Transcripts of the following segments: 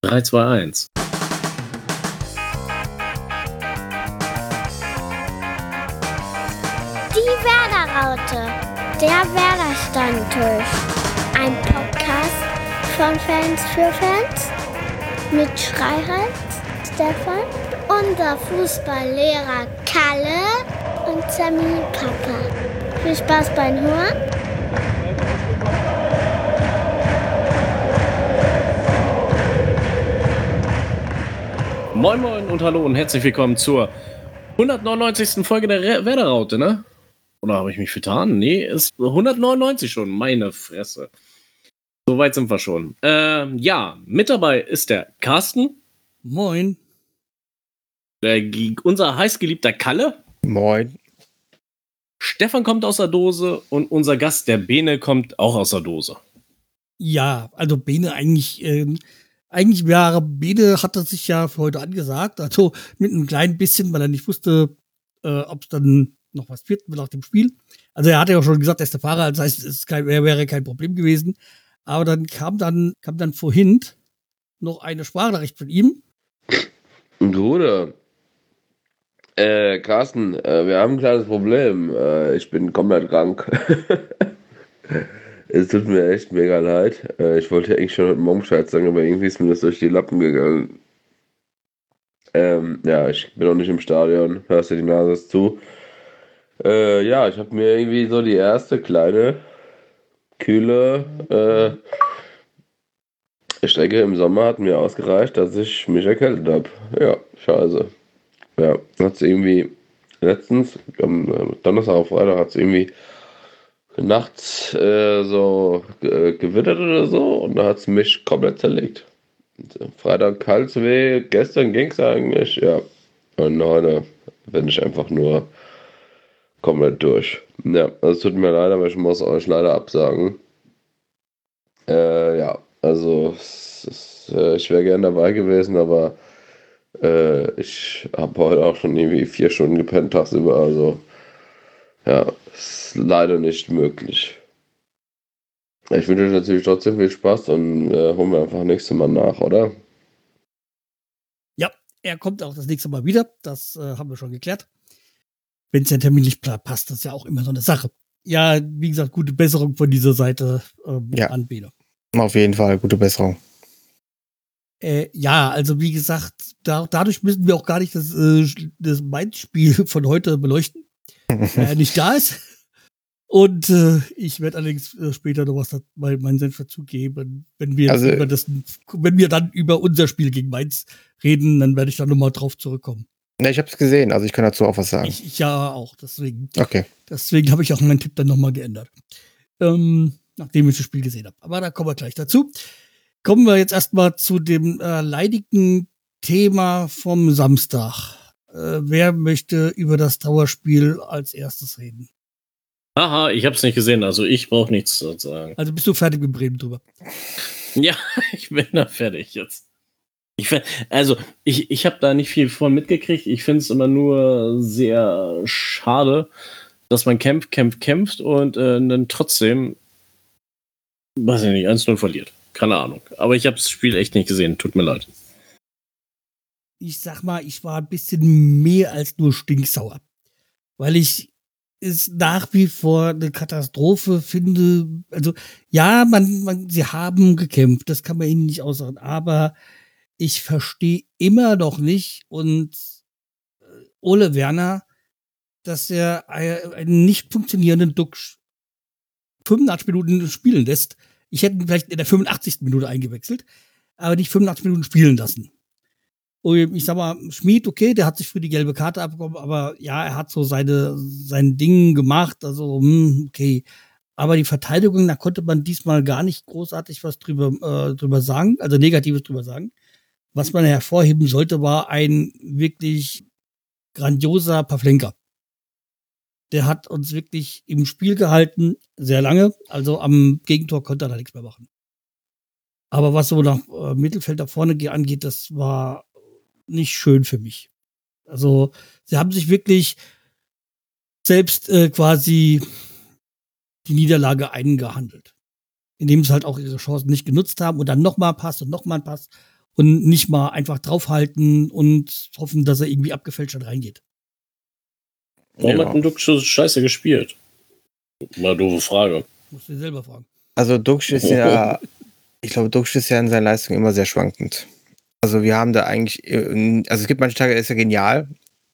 3, 2, 1. Die Werderaute, der Werder-Stammtisch. Ein Podcast von Fans für Fans mit Schreihals, Stefan, unser Fußballlehrer Kalle und Sammy Papa. Viel Spaß beim Hören. Moin Moin und hallo und herzlich willkommen zur 199. Folge der Werderaute, ne? Oder habe ich mich vertan? Nee, ist 199 schon, meine Fresse. So weit sind wir schon. Ähm, ja, mit dabei ist der Carsten, Moin. der, unser heißgeliebter Kalle, Moin. Stefan kommt aus der Dose und unser Gast, der Bene, kommt auch aus der Dose. Ja, also Bene eigentlich, ähm, eigentlich wäre Bene hat er sich ja für heute angesagt, also mit einem kleinen bisschen, weil er nicht wusste, äh, ob es dann noch was wird nach dem Spiel. Also er hatte ja schon gesagt, er ist der Fahrer, das heißt, es kein, wäre wäre kein Problem gewesen. Aber dann kam dann, kam dann vorhin noch eine Sprachnachricht von ihm. Bruder. Äh, Carsten, äh, wir haben ein kleines Problem. Äh, ich bin komplett krank. es tut mir echt mega leid. Äh, ich wollte eigentlich schon heute Morgen Bescheid sagen, aber irgendwie ist mir das durch die Lappen gegangen. Ähm, ja, ich bin noch nicht im Stadion. Hörst du, die Nase zu. Äh, ja, ich habe mir irgendwie so die erste kleine, kühle äh, Strecke im Sommer hat mir ausgereicht, dass ich mich erkältet habe. Ja, scheiße. Ja, hat irgendwie letztens, am Donnerstag auf Freitag, hat es irgendwie nachts äh, so äh, gewittert oder so und da hat es mich komplett zerlegt. Äh, Freitag Halsweh, gestern ging es eigentlich, ja. Und heute bin ich einfach nur komplett durch. Ja, es tut mir leid, aber ich muss euch leider absagen. Äh, ja, also ist, äh, ich wäre gern dabei gewesen, aber äh, ich habe heute auch schon irgendwie vier Stunden gepennt tagsüber, also ja, ist leider nicht möglich. Ich wünsche euch natürlich trotzdem viel Spaß und äh, holen wir einfach nächstes Mal nach, oder? Ja, er kommt auch das nächste Mal wieder. Das äh, haben wir schon geklärt. Wenn es ja terminlich pla- passt, das ist ja auch immer so eine Sache. Ja, wie gesagt, gute Besserung von dieser Seite ähm, Ja. an Bene. Auf jeden Fall, gute Besserung. Äh, ja, also wie gesagt, da, dadurch müssen wir auch gar nicht das, äh, das Mainz-Spiel von heute beleuchten, er nicht da ist. Und äh, ich werde allerdings äh, später noch was da, mal meinen Senf dazugeben. Wenn wir Also- über das, wenn wir dann über unser Spiel gegen Mainz reden, dann werde ich da nochmal drauf zurückkommen. Ne, ich habe es gesehen, also ich kann dazu auch was sagen. Ich, ich ja auch, deswegen. Okay. Deswegen habe ich auch meinen Tipp dann nochmal geändert. Ähm, nachdem ich das Spiel gesehen habe. Aber da kommen wir gleich dazu. Kommen wir jetzt erstmal zu dem äh, leidigen Thema vom Samstag. Äh, wer möchte über das Trauerspiel als erstes reden? Haha, ich hab's nicht gesehen, also ich brauche nichts zu sagen. Also bist du fertig mit Bremen drüber? Ja, ich bin da fertig jetzt. Ich, find- also, ich, ich habe da nicht viel von mitgekriegt. Ich finde es immer nur sehr schade, dass man kämpft, kämpft, kämpft und äh, dann trotzdem, weiß ich nicht, 1-0 verliert. Keine Ahnung. Aber ich habe das Spiel echt nicht gesehen. Tut mir leid. Ich sag mal, ich war ein bisschen mehr als nur stinksauer. Weil ich es nach wie vor eine Katastrophe finde. Also, ja, man, man, sie haben gekämpft, das kann man ihnen nicht aussagen, aber ich verstehe immer noch nicht und äh, Ole Werner, dass er einen nicht funktionierenden Duck 85 Minuten spielen lässt. Ich hätte ihn vielleicht in der 85. Minute eingewechselt, aber nicht 85 Minuten spielen lassen. Ich sag mal, Schmid, okay, der hat sich für die gelbe Karte abbekommen, aber ja, er hat so seine, sein Ding gemacht, also, hm, okay. Aber die Verteidigung, da konnte man diesmal gar nicht großartig was drüber, äh, drüber sagen, also Negatives drüber sagen. Was man hervorheben sollte, war ein wirklich grandioser Pavlenka. Der hat uns wirklich im Spiel gehalten, sehr lange. Also am Gegentor konnte er da nichts mehr machen. Aber was so nach äh, Mittelfeld da vorne ge- angeht, das war nicht schön für mich. Also sie haben sich wirklich selbst äh, quasi die Niederlage eingehandelt. Indem sie halt auch ihre Chancen nicht genutzt haben und dann nochmal Pass und nochmal ein Pass und nicht mal einfach draufhalten und hoffen, dass er irgendwie abgefälscht reingeht. Warum Ja. hat denn so scheiße gespielt? Mal doofe Frage. Musst du dir selber fragen. Also Duxch ist ja, ich glaube, Duxch ist ja in seinen Leistungen immer sehr schwankend. Also wir haben da eigentlich, äh, also es gibt manche Tage, er ist ja genial,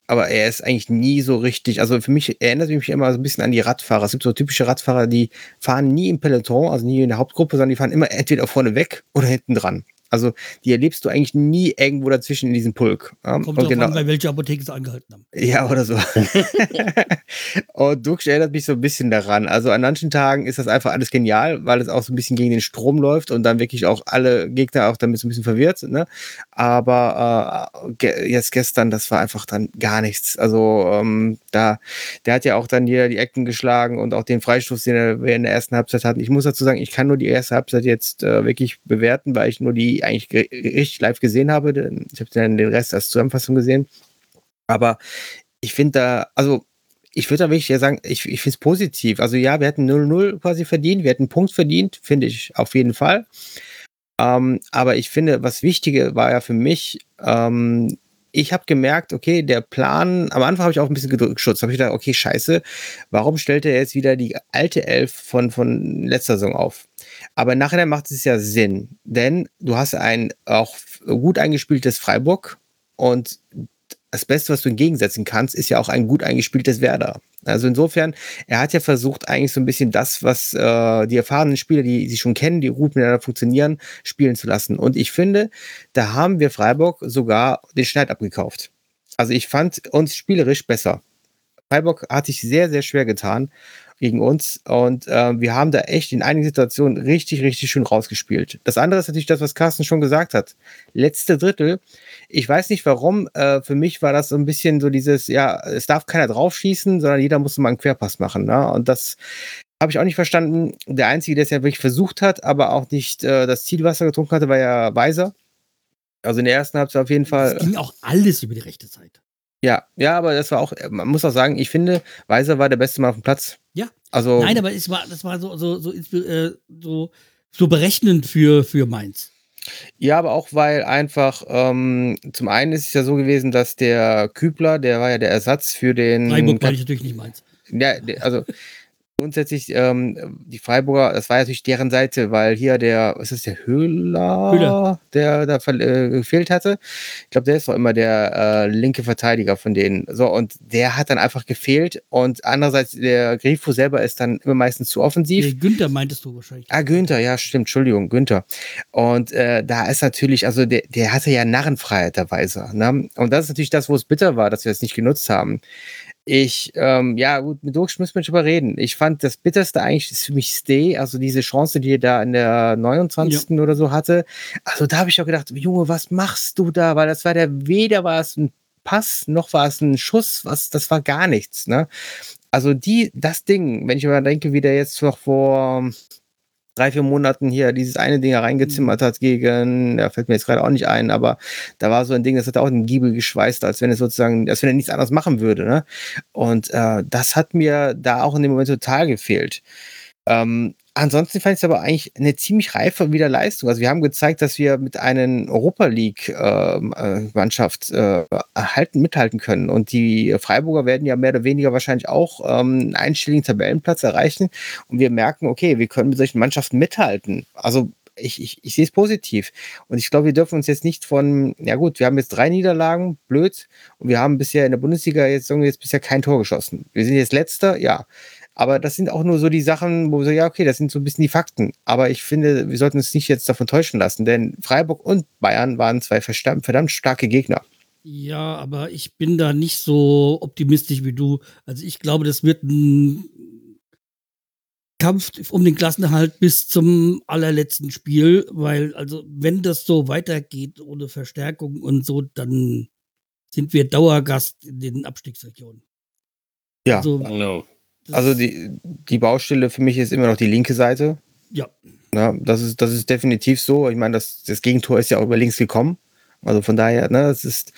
aber er ist eigentlich nie so richtig, also für mich erinnert mich immer so ein bisschen an die Radfahrer. Es gibt so typische Radfahrer, die fahren nie im Peloton, also nie in der Hauptgruppe, sondern die fahren immer entweder vorne weg oder hinten dran. Also die erlebst du eigentlich nie irgendwo dazwischen in diesem Pulk. Ja, Kommt und genau- an, bei welcher Apotheke sie angehalten haben. ja, oder so. und Duxch erinnert mich so ein bisschen daran. Also an manchen Tagen ist das einfach alles genial, weil es auch so ein bisschen gegen den Strom läuft und dann wirklich auch alle Gegner auch damit so ein bisschen verwirrt. Ne? Aber äh, ge jetzt gestern, das war einfach dann gar nichts. Also ähm, da, der hat ja auch dann hier die Ecken geschlagen und auch den Freistoß, den wir in der ersten Halbzeit hatten. Ich muss dazu sagen, ich kann nur die erste Halbzeit jetzt äh, wirklich bewerten, weil ich nur die eigentlich ge- richtig live gesehen habe. Ich habe dann den Rest als Zusammenfassung gesehen. Aber ich finde da, also ich würde da wirklich sagen, ich, ich finde es positiv. Also ja, wir hätten 0-0 quasi verdient, wir hätten einen Punkt verdient, finde ich auf jeden Fall. Ähm, aber ich finde, was Wichtige war ja für mich, ähm, ich habe gemerkt, okay, der Plan, am Anfang habe ich auch ein bisschen geschutzt, habe ich gedacht, okay, scheiße, warum stellt er jetzt wieder die alte Elf von, von letzter Saison auf? Aber nachher macht es ja Sinn, denn du hast ein auch gut eingespieltes Freiburg und das Beste, was du entgegensetzen kannst, ist ja auch ein gut eingespieltes Werder. Also insofern, er hat ja versucht, eigentlich so ein bisschen das, was äh, die erfahrenen Spieler, die sie schon kennen, die gut miteinander funktionieren, spielen zu lassen. Und ich finde, da haben wir Freiburg sogar den Schneid abgekauft. Also ich fand uns spielerisch besser. Freiburg hat sich sehr, sehr schwer getan gegen uns und äh, wir haben da echt in einigen Situationen richtig, richtig schön rausgespielt. Das andere ist natürlich das, was Carsten schon gesagt hat. Letzte Drittel, ich weiß nicht warum, äh, für mich war das so ein bisschen so dieses, ja, es darf keiner draufschießen, sondern jeder muss mal einen Querpass machen. Ne? Und das habe ich auch nicht verstanden. Der Einzige, der es ja wirklich versucht hat, aber auch nicht äh, das Zielwasser getrunken hatte, war ja Weiser. Also in der ersten Halbzeit auf jeden Fall. Es ging auch alles über die rechte Seite. Ja, ja, aber das war auch, man muss auch sagen, ich finde, Weiser war der beste Mann auf dem Platz. Ja. Also, Nein, aber es war, das war so, so, so, äh, so, so berechnend für, für Mainz. ja, aber auch weil einfach, ähm, zum einen ist es ja so gewesen, dass der Kübler, der war ja der Ersatz für den. Freiburg meine ich natürlich nicht Mainz. Ja, also grundsätzlich, ähm, die Freiburger, das war ja natürlich deren Seite, weil hier der, was ist der Höhler, Höhler. der da äh, gefehlt hatte. Ich glaube, der ist doch immer der äh, linke Verteidiger von denen. So, und der hat dann einfach gefehlt. Und andererseits, der Grifo selber ist dann immer meistens zu offensiv. Der Günther meintest du wahrscheinlich. Ah, Günther, ja, stimmt, Entschuldigung, Günther. Und äh, da ist natürlich, also der, der hatte ja Narrenfreiheit, der Weiser. Ne? Und das ist natürlich das, wo es bitter war, dass wir es nicht genutzt haben. Ich, ähm, ja, gut, mit Durchsch müssen wir drüber reden. Ich fand das Bitterste eigentlich ist für mich Stay, also diese Chance, die er da in der 29. oder so hatte. Also da habe ich auch gedacht, Junge, was machst du da? Weil das war der, weder war es ein Pass, noch war es ein Schuss, was, das war gar nichts, ne? Also die, das Ding, wenn ich mal denke, wie der jetzt noch vor drei, vier Monaten hier dieses eine Ding reingezimmert hat gegen, ja, fällt mir jetzt gerade auch nicht ein, aber da war so ein Ding, das hat auch den Giebel geschweißt, als wenn es sozusagen, als wenn er nichts anderes machen würde, ne? Und äh, das hat mir da auch in dem Moment total gefehlt. Ähm, ansonsten fand ich es aber eigentlich eine ziemlich reife wieder Leistung. Also wir haben gezeigt, dass wir mit einer Europa League ähm, äh, äh, erhalten, mithalten können. Und die Freiburger werden ja mehr oder weniger wahrscheinlich auch ähm, einen einstelligen Tabellenplatz erreichen. Und wir merken, okay, wir können mit solchen Mannschaften mithalten. Also ich, ich, ich sehe es positiv. Und ich glaube, wir dürfen uns jetzt nicht von, ja gut, wir haben jetzt drei Niederlagen, blöd. Und wir haben bisher in der Bundesliga jetzt, sagen wir jetzt bisher kein Tor geschossen. Wir sind jetzt letzter, ja. Aber das sind auch nur so die Sachen, wo wir so, ja, okay, das sind so ein bisschen die Fakten. Aber ich finde, wir sollten uns nicht jetzt davon täuschen lassen, denn Freiburg und Bayern waren zwei verdammt, starke Gegner. Ja, aber ich bin da nicht so optimistisch wie du. Also ich glaube, das wird ein Kampf um den Klassenerhalt bis zum allerletzten Spiel, weil also wenn das so weitergeht ohne Verstärkung und so, dann sind wir Dauergast in den Abstiegsregionen. Ja. Also, No. Also die, die Baustelle für mich ist immer noch die linke Seite. ja, Ja, das ist, das ist definitiv so. Ich meine, das, das Gegentor ist ja auch über links gekommen. Also von daher, ne, das ist,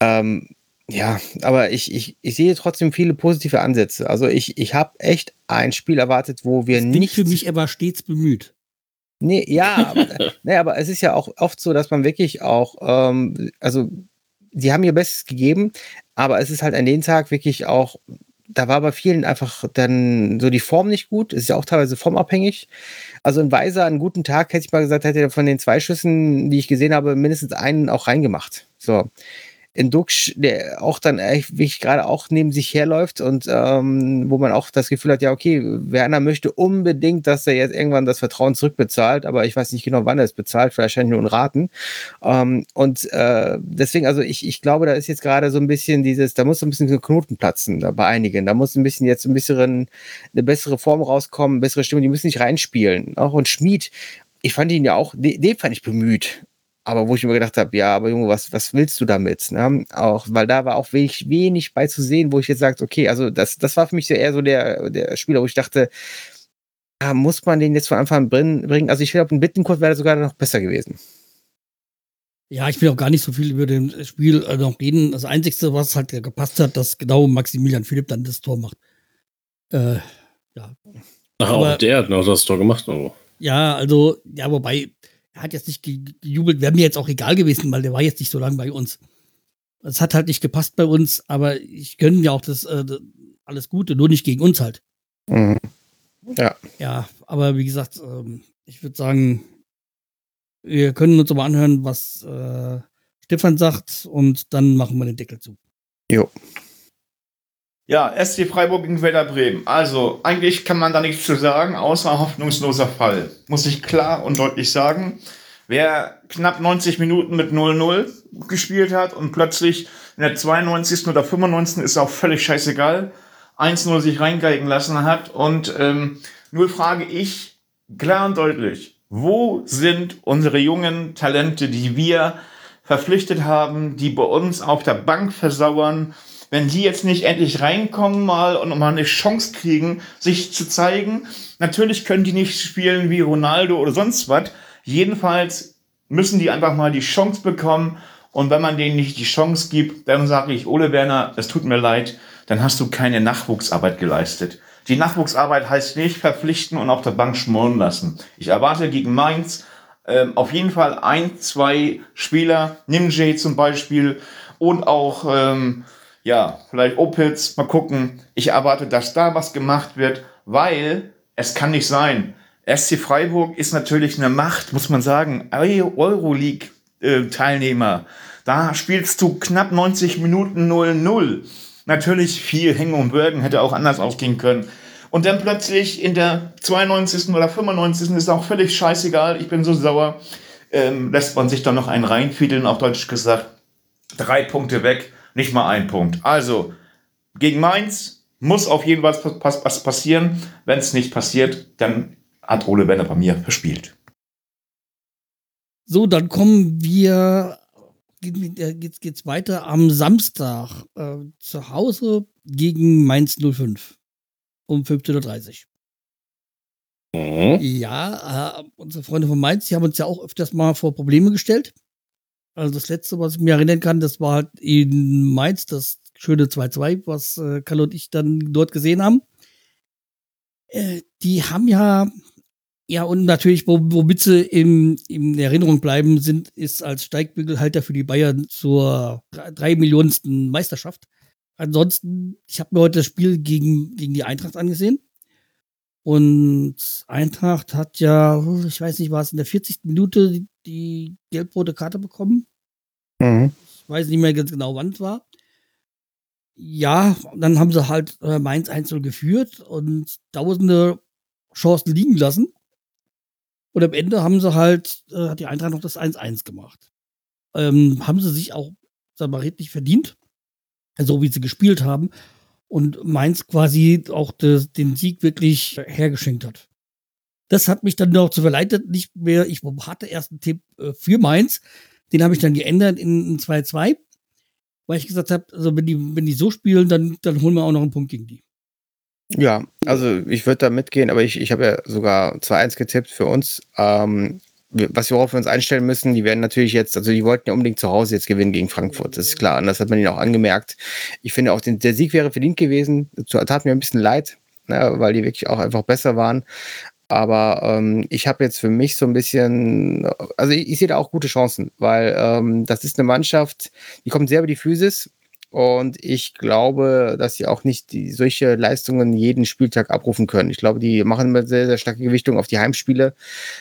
ähm, ja, aber ich, ich, ich sehe trotzdem viele positive Ansätze. Also ich, ich habe echt ein Spiel erwartet, wo wir das nicht. für mich, er war stets bemüht. Nee, ja, aber, nee, aber es ist ja auch oft so, dass man wirklich auch, ähm, also die haben ihr Bestes gegeben, aber es ist halt an dem Tag wirklich auch, da war bei vielen einfach dann so die Form nicht gut. Ist ja auch teilweise formabhängig. Also ein Weiser, einen guten Tag, hätte ich mal gesagt, hätte er von den zwei Schüssen, die ich gesehen habe, mindestens einen auch reingemacht. So in Duxch, der auch dann wirklich gerade auch neben sich herläuft und ähm, wo man auch das Gefühl hat, ja, okay, Werner möchte unbedingt, dass er jetzt irgendwann das Vertrauen zurückbezahlt, aber ich weiß nicht genau, wann er es bezahlt, wahrscheinlich nur in Raten. Ähm, und äh, deswegen, also ich, ich glaube, da ist jetzt gerade so ein bisschen dieses, da muss so ein bisschen so Knoten platzen da bei einigen. Da muss ein bisschen jetzt ein bisschen eine bessere Form rauskommen, bessere Stimme, die müssen nicht reinspielen. Auch und Schmied, ich fand ihn ja auch, den fand ich bemüht aber wo ich mir gedacht habe, ja, aber Junge, was, was willst du damit? Ne? Auch, weil da war auch wenig, wenig bei zu sehen, wo ich jetzt sagte, okay, also das, das war für mich so eher so der, der Spieler, wo ich dachte, ja, muss man den jetzt von Anfang an bringen? Also ich glaube, ein Bittenkurt wäre sogar noch besser gewesen. Ja, ich will auch gar nicht so viel über das Spiel äh, noch reden. Das Einzige, was halt gepasst hat, dass genau Maximilian Philipp dann das Tor macht. Äh, ja. Ach, aber, auch der hat noch das Tor gemacht. Oh. Ja, also, ja, wobei, er hat jetzt nicht gejubelt, wäre mir jetzt auch egal gewesen, weil der war jetzt nicht so lange bei uns. Es hat halt nicht gepasst bei uns, aber ich gönne mir auch das, äh, alles Gute, nur nicht gegen uns halt. Mhm. Ja. Ja, aber wie gesagt, ähm, ich würde sagen, wir können uns mal anhören, was äh, Stefan sagt und dann machen wir den Deckel zu. Jo. Ja, SC Freiburg gegen Werder Bremen. Also, eigentlich kann man da nichts zu sagen, außer hoffnungsloser Fall. Muss ich klar und deutlich sagen. Wer knapp 90 Minuten mit 0-0 gespielt hat und plötzlich in der 92. oder 95. ist auch völlig scheißegal, 1-0 sich reingeigen lassen hat. Und ähm, nur frage ich klar und deutlich, wo sind unsere jungen Talente, die wir verpflichtet haben, die bei uns auf der Bank versauern, wenn die jetzt nicht endlich reinkommen mal und mal eine Chance kriegen, sich zu zeigen. Natürlich können die nicht spielen wie Ronaldo oder sonst was. Jedenfalls müssen die einfach mal die Chance bekommen. Und wenn man denen nicht die Chance gibt, dann sage ich, Ole Werner, es tut mir leid, dann hast du keine Nachwuchsarbeit geleistet. Die Nachwuchsarbeit heißt nicht verpflichten und auf der Bank schmoren lassen. Ich erwarte gegen Mainz ähm, auf jeden Fall ein, zwei Spieler, Nimjay zum Beispiel und auch ähm, ja, vielleicht Opitz, mal gucken. Ich erwarte, dass da was gemacht wird, weil es kann nicht sein. SC Freiburg ist natürlich eine Macht, muss man sagen. Euroleague-Teilnehmer. Da spielst du knapp 90 Minuten 0-0. Natürlich viel Hängen und Würgen hätte auch anders ausgehen können. Und dann plötzlich in der 92. oder 95. ist auch völlig scheißegal. Ich bin so sauer. Ähm, lässt man sich dann noch einen reinfiedeln, auf Deutsch gesagt. Drei Punkte weg nicht mal ein Punkt. Also, gegen Mainz muss auf jeden Fall was passieren. Wenn es nicht passiert, dann hat Ole Werner bei mir verspielt. So, dann kommen wir, geht's, geht's weiter am Samstag äh, zu Hause gegen Mainz 05 um 15.30 Uhr. Mhm. Ja, äh, unsere Freunde von Mainz, die haben uns ja auch öfters mal vor Probleme gestellt. Also das letzte, was ich mir erinnern kann, das war halt in Mainz, das schöne 2-2, was äh, Kalle und ich dann dort gesehen haben. Äh, die haben ja, ja, und natürlich, womit sie im, in Erinnerung bleiben, sind, ist als Steigbügelhalter für die Bayern zur drei Millionensten Meisterschaft. Ansonsten, ich habe mir heute das Spiel gegen, gegen die Eintracht angesehen. Und Eintracht hat ja, ich weiß nicht, war es in der 40. Minute die, gelb-rote Karte bekommen. Mhm. Ich weiß nicht mehr ganz genau, wann es war. Ja, dann haben sie halt äh, Mainz 1 geführt und tausende Chancen liegen lassen. Und am Ende haben sie halt, äh, hat die Eintracht noch das 1-1 gemacht. Ähm, haben sie sich auch, sag mal, redlich verdient. So wie sie gespielt haben und Mainz quasi auch des, den Sieg wirklich hergeschenkt hat. Das hat mich dann auch zu verleitet, nicht mehr, ich hatte erst einen Tipp äh, für Mainz, den habe ich dann geändert in 2-2, weil ich gesagt habe, also wenn die, wenn die so spielen, dann, dann holen wir auch noch einen Punkt gegen die. Ja, also ich würde da mitgehen, aber ich, ich habe ja sogar 2-1 getippt für uns. Ähm, was wir uns einstellen müssen, die werden natürlich jetzt, also die wollten ja unbedingt zu Hause jetzt gewinnen gegen Frankfurt, das ist klar. Und das hat man ihnen auch angemerkt. Ich finde auch, den, der Sieg wäre verdient gewesen. Tat mir ein bisschen leid, ne, weil die wirklich auch einfach besser waren. Aber ähm, ich habe jetzt für mich so ein bisschen, also ich, ich sehe da auch gute Chancen, weil ähm, das ist eine Mannschaft, die kommt sehr über die Physis und ich glaube, dass sie auch nicht die, solche Leistungen jeden Spieltag abrufen können. Ich glaube, die machen immer sehr, sehr starke Gewichtung auf die Heimspiele.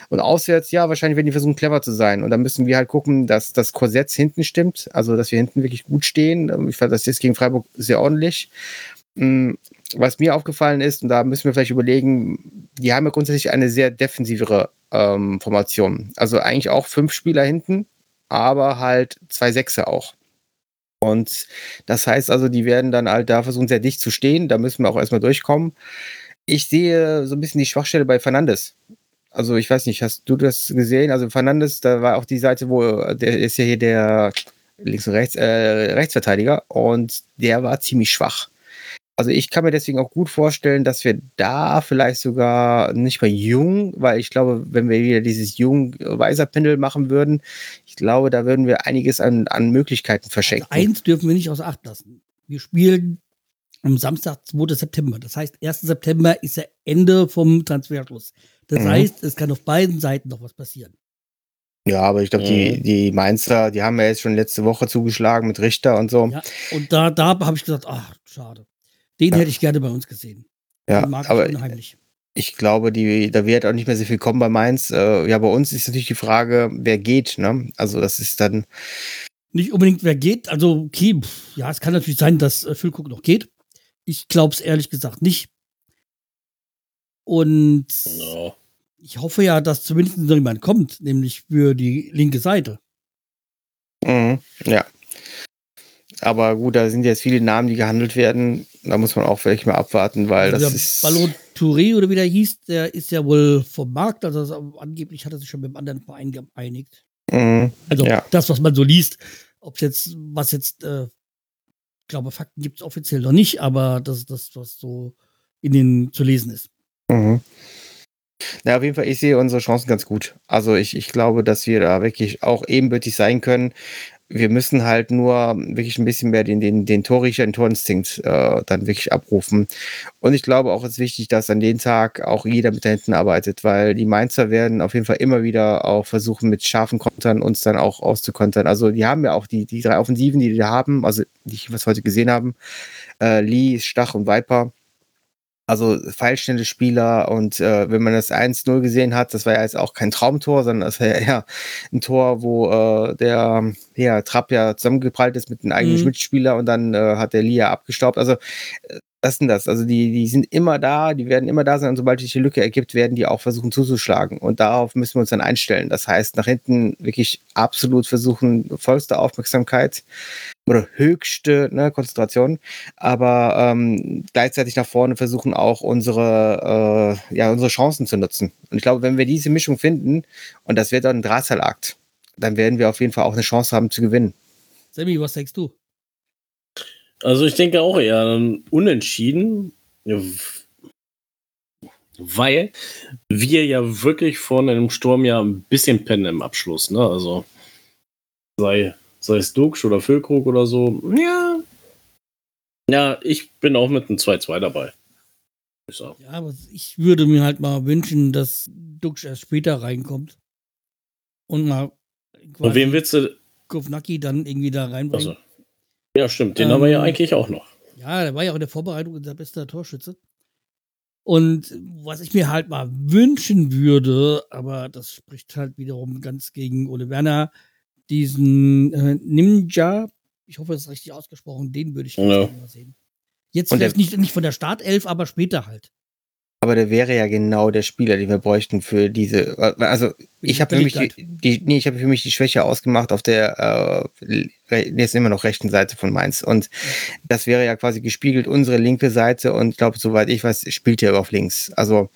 Und auswärts, ja, wahrscheinlich werden die versuchen, clever zu sein. Und dann müssen wir halt gucken, dass das Korsett hinten stimmt. Also, dass wir hinten wirklich gut stehen. Ich fand das jetzt gegen Freiburg sehr ordentlich. Hm, was mir aufgefallen ist, und da müssen wir vielleicht überlegen, die haben ja grundsätzlich eine sehr defensivere ähm, Formation. Also eigentlich auch fünf Spieler hinten, aber halt zwei Sechse auch. Und das heißt also, die werden dann halt da versuchen, sehr dicht zu stehen. Da müssen wir auch erstmal durchkommen. Ich sehe so ein bisschen die Schwachstelle bei Fernandes. Also ich weiß nicht, hast du das gesehen? Also Fernandes, da war auch die Seite, wo der ist ja hier der links und rechts äh, Rechtsverteidiger und der war ziemlich schwach. Also ich kann mir deswegen auch gut vorstellen, dass wir da vielleicht sogar nicht mal jung, weil ich glaube, wenn wir wieder dieses jung-weiser-Pendel machen würden, ich glaube, da würden wir einiges an, an Möglichkeiten verschenken. Also eins dürfen wir nicht außer Acht lassen. Wir spielen am Samstag, 2. September. Das heißt, 1. September ist der Ende vom Transferschluss. Das mhm. heißt, es kann auf beiden Seiten noch was passieren. Ja, aber ich glaube, die, mhm. die Mainzer, die haben ja jetzt schon letzte Woche zugeschlagen mit Richter und so. Ja, und da, da habe ich gesagt, ach, schade. Den ja. hätte ich gerne bei uns gesehen. Ja, aber unheimlich. Ich glaube, die, da wird auch nicht mehr so viel kommen bei Mainz. Äh, ja, bei uns ist natürlich die Frage, wer geht. Ne? Also das ist dann nicht unbedingt wer geht. Also okay, pff, ja, es kann natürlich sein, dass äh, Füllkrug noch geht. Ich glaube es ehrlich gesagt nicht. Und no. ich hoffe ja, dass zumindest noch jemand kommt, nämlich für die linke Seite. Mhm, ja. Aber gut, da sind jetzt viele Namen, die gehandelt werden. Da muss man auch vielleicht mal abwarten, weil also das ist. Ballon Touré oder wie der hieß, der ist ja wohl vom Markt. Also angeblich hat er sich schon mit einem anderen Verein geeinigt. Mhm, also ja. das, was man so liest, ob jetzt, was jetzt, äh, ich glaube, Fakten gibt es offiziell noch nicht, aber das ist das, was so in den zu lesen ist. Mhm. Na, auf jeden Fall, ich sehe unsere Chancen ganz gut. Also ich, ich glaube, dass wir da wirklich auch ebenbürtig sein können wir müssen halt nur wirklich ein bisschen mehr den, den, den Torriecher, den Torinstinkt äh, dann wirklich abrufen. Und ich glaube auch, es ist wichtig, dass an dem Tag auch jeder mit da hinten arbeitet, weil die Mainzer werden auf jeden Fall immer wieder auch versuchen, mit scharfen Kontern uns dann auch auszukontern. Also die haben ja auch die, die drei Offensiven, die die haben, also die ich was heute gesehen haben, äh, Lee, Stach und Viper also feilschnelle Spieler und äh, wenn man das 1-0 gesehen hat, das war ja jetzt auch kein Traumtor, sondern das war ja eher ein Tor, wo äh, der ja, Trapp ja zusammengeprallt ist mit einem eigenen mhm. Mitspieler und dann äh, hat der Lia abgestaubt. Also äh, das sind das. Also die, die sind immer da, die werden immer da sein und sobald sich die Lücke ergibt, werden die auch versuchen zuzuschlagen. Und darauf müssen wir uns dann einstellen. Das heißt, nach hinten wirklich absolut versuchen, vollste Aufmerksamkeit oder höchste ne, Konzentration, aber ähm, gleichzeitig nach vorne versuchen auch unsere, äh, ja, unsere Chancen zu nutzen. Und ich glaube, wenn wir diese Mischung finden, und das wird dann ein Drahtseilakt, dann werden wir auf jeden Fall auch eine Chance haben zu gewinnen. Sammy, was denkst du? Also ich denke auch eher unentschieden, weil wir ja wirklich vor einem Sturm ja ein bisschen pennen im Abschluss. Ne? Also sei sei es Dux oder Füllkrug oder so. Ja. Ja, ich bin auch mit einem 2-2 dabei. Ja, aber ich würde mir halt mal wünschen, dass Dux erst später reinkommt. Und mal. Und wen willst du? Kovnacki dann irgendwie da reinbringen. Also. Ja, stimmt. Den ähm, haben wir ja eigentlich auch noch. Ja, der war ja auch in der Vorbereitung unser bester Torschütze. Und was ich mir halt mal wünschen würde, aber das spricht halt wiederum ganz gegen Ole Werner, diesen äh, Ninja, ich hoffe, das ist richtig ausgesprochen, den würde ich ja. mal sehen. Jetzt vielleicht nicht, nicht von der Startelf, aber später halt. Aber der wäre ja genau der Spieler, den wir bräuchten für diese. Also ich habe für mich die, die, nee, ich habe für mich die Schwäche ausgemacht auf der äh, nee, ist immer noch rechten Seite von Mainz. Und das wäre ja quasi gespiegelt unsere linke Seite und ich glaube, soweit ich weiß, spielt er auf links. Also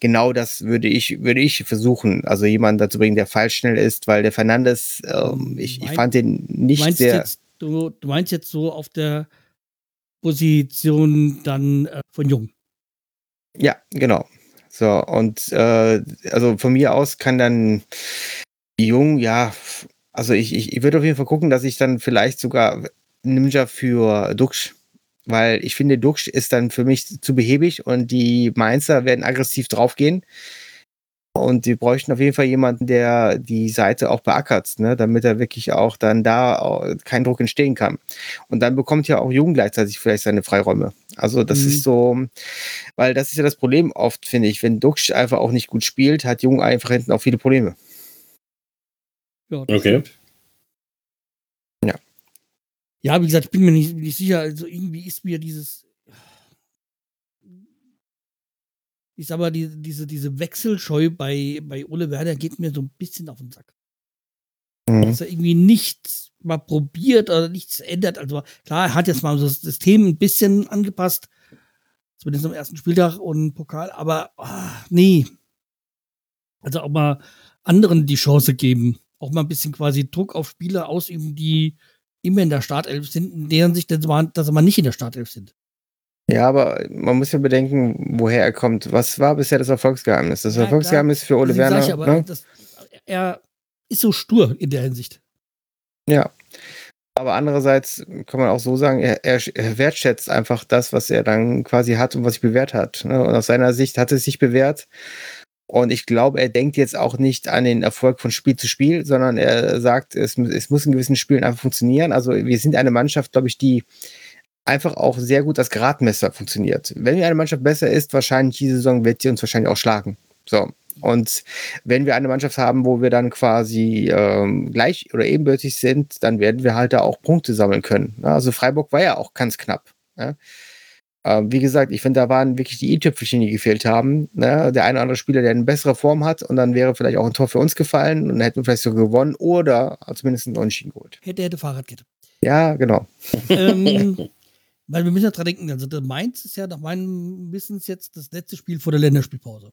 genau das würde ich, würde ich versuchen, also jemanden dazu bringen, der falsch schnell ist, weil der Fernandes, ähm, ich, ich fand den nicht sehr. Jetzt, du, du meinst jetzt so auf der Position dann äh, von Jung. Ja, genau. So, und äh, also von mir aus kann dann Jung, ja, also ich, ich, ich würde auf jeden Fall gucken, dass ich dann vielleicht sogar Ninja für Dux, weil ich finde, Dux ist dann für mich zu behäbig und die Mainzer werden aggressiv draufgehen. Und die bräuchten auf jeden Fall jemanden, der die Seite auch beackert, ne? damit er wirklich auch dann da auch kein Druck entstehen kann. Und dann bekommt ja auch Jung gleichzeitig vielleicht seine Freiräume. Also das Mhm. ist so, weil das ist ja das Problem oft, finde ich. Wenn Duxch einfach auch nicht gut spielt, hat Jung einfach hinten auch viele Probleme. Ja, Okay. stimmt. Ja. Ja, wie gesagt, ich bin mir nicht, nicht sicher. Also irgendwie ist mir dieses. Ich sag mal, die, diese, diese Wechselscheu bei, bei Ole Werner geht mir so ein bisschen auf den Sack. Mhm. Dass er irgendwie nichts mal probiert oder nichts ändert. Also klar, er hat jetzt mal so das System ein bisschen angepasst. Zumindest am ersten Spieltag und Pokal, aber ah, nee. Also auch mal anderen die Chance geben. Auch mal ein bisschen quasi Druck auf Spieler ausüben, die immer in der Startelf sind, in deren sich dass sie mal nicht in der Startelf sind. Ja, aber man muss ja bedenken, woher er kommt. Was war bisher das Erfolgsgeheimnis? Das Ja, Erfolgsgeheimnis für Ole Deswegen Werner. ich aber, ne? das, er ist so stur in der Hinsicht. Ja. Aber andererseits kann man auch so sagen, er, er, er wertschätzt einfach das, was er dann quasi hat und was sich bewährt hat. Ne? Und aus seiner Sicht hat es sich bewährt. Und ich glaube, er denkt jetzt auch nicht an den Erfolg von Spiel zu Spiel, sondern er sagt, es, es muss in gewissen Spielen einfach funktionieren. Also wir sind eine Mannschaft, glaube ich, die einfach auch sehr gut als Gradmesser funktioniert. Wenn wir eine Mannschaft besser ist, wahrscheinlich diese Saison wird sie uns wahrscheinlich auch schlagen. So. Und wenn wir eine Mannschaft haben, wo wir dann quasi ähm, gleich oder ebenbürtig sind, dann werden wir halt da auch Punkte sammeln können. Also Freiburg war ja auch ganz knapp. Ja. Ähm, wie gesagt, ich finde, da waren wirklich die i-Tüpfelchen, die gefehlt haben. Ne? Der eine oder andere Spieler, der eine bessere Form hat und dann wäre vielleicht auch ein Tor für uns gefallen und dann hätten wir vielleicht so gewonnen oder zumindest einen Unentschieden geholt. Hätte, hätte Fahrradkette. Ja, genau. ähm, weil wir müssen ja dran denken, also der Mainz ist ja nach meinem Wissens jetzt das letzte Spiel vor der Länderspielpause.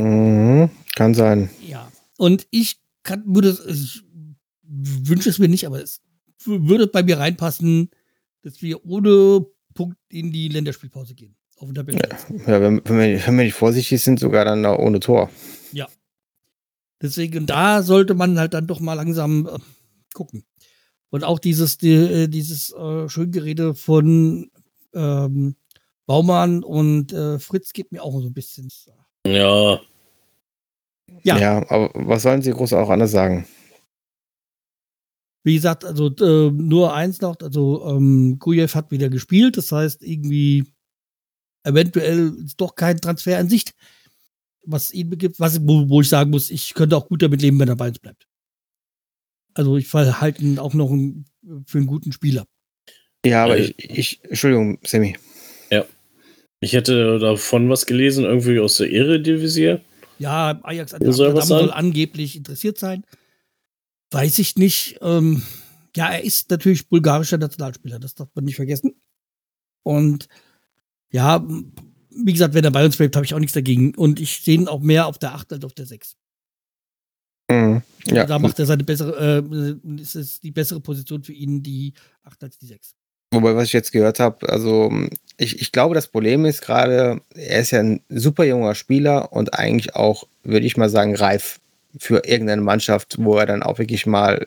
Mhm, kann sein. Ja. Und ich kann, würde, es- ich wünsche es mir nicht, aber es würde bei mir reinpassen, dass wir ohne Punkt in die Länderspielpause gehen. Auf den Tabellenplatz. Ja, wenn, wenn, wir, wenn wir nicht vorsichtig sind, sogar dann da ohne Tor. Deswegen, da sollte man halt dann doch mal langsam äh, gucken. Und auch dieses, die, äh, dieses äh, Schöngerede von ähm, Baumann und äh, Fritz geht mir auch so ein bisschen. Ja, Ja. ja, aber was sollen sie groß auch anders sagen? Wie gesagt, also äh, nur eins noch, also ähm, Gujev hat wieder gespielt, das heißt irgendwie eventuell ist doch kein Transfer in Sicht, was ihn begibt, was, wo, wo ich sagen muss, ich könnte auch gut damit leben, wenn er bei uns bleibt. Also ich halte ihn auch noch einen, für einen guten Spieler. Ja, aber Äh, ich, ich, Entschuldigung, Sammy. ich hätte davon was gelesen, irgendwie aus der Eredivisie. Ja, Ajax soll soll angeblich interessiert sein. Weiß ich nicht. Ähm, ja, er ist natürlich bulgarischer Nationalspieler, das darf man nicht vergessen. Und ja, wie gesagt, wenn er bei uns bleibt, habe ich auch nichts dagegen. Und ich sehe ihn auch mehr auf der 8 als auf der 6. Mhm. Ja, Da macht er seine bessere, äh, ist es die bessere Position für ihn, die 8 als die 6. wobei, was ich jetzt gehört habe, also ich, ich glaube, das Problem ist gerade, er ist ja ein super junger Spieler und eigentlich auch, würde ich mal sagen, reif für irgendeine Mannschaft, wo er dann auch wirklich mal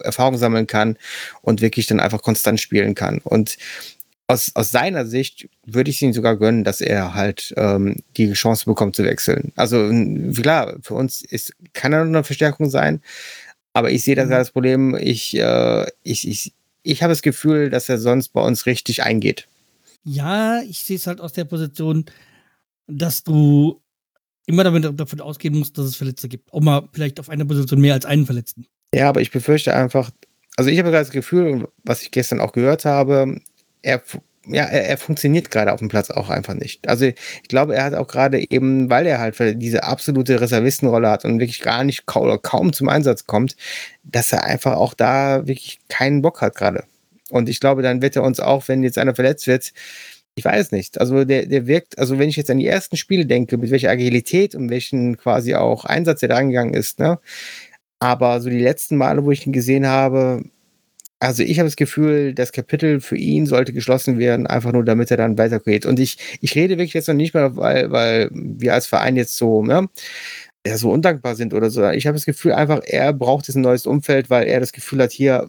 Erfahrung sammeln kann und wirklich dann einfach konstant spielen kann. Und aus, aus seiner Sicht würde ich es ihm sogar gönnen, dass er halt ähm, die Chance bekommt zu wechseln. Also klar, für uns ist, kann er nur eine Verstärkung sein, aber ich sehe das Mhm. als Problem. Ich, äh, ich, ich, ich habe das Gefühl, dass er sonst bei uns richtig eingeht. Ja, ich sehe es halt aus der Position, dass du immer damit, davon ausgehen musst, dass es Verletzte gibt. Auch mal vielleicht auf einer Position mehr als einen Verletzten. Ja, aber ich befürchte einfach, also ich habe gerade das Gefühl, was ich gestern auch gehört habe, er, ja, er, er funktioniert gerade auf dem Platz auch einfach nicht. Also ich glaube, er hat auch gerade eben, weil er halt diese absolute Reservistenrolle hat und wirklich gar nicht kaum, oder kaum zum Einsatz kommt, dass er einfach auch da wirklich keinen Bock hat gerade. Und ich glaube, dann wird er uns auch, wenn jetzt einer verletzt wird, ich weiß nicht. Also der, der wirkt, also wenn ich jetzt an die ersten Spiele denke, mit welcher Agilität und welchen quasi auch Einsatz er da angegangen ist, ne? Aber so die letzten Male, wo ich ihn gesehen habe, also ich habe das Gefühl, das Kapitel für ihn sollte geschlossen werden, einfach nur damit er dann weitergeht. Und ich, ich rede wirklich jetzt noch nicht mal, weil, weil wir als Verein jetzt so, ne, ja, so undankbar sind oder so. Ich habe das Gefühl einfach, er braucht jetzt ein neues Umfeld, weil er das Gefühl hat, hier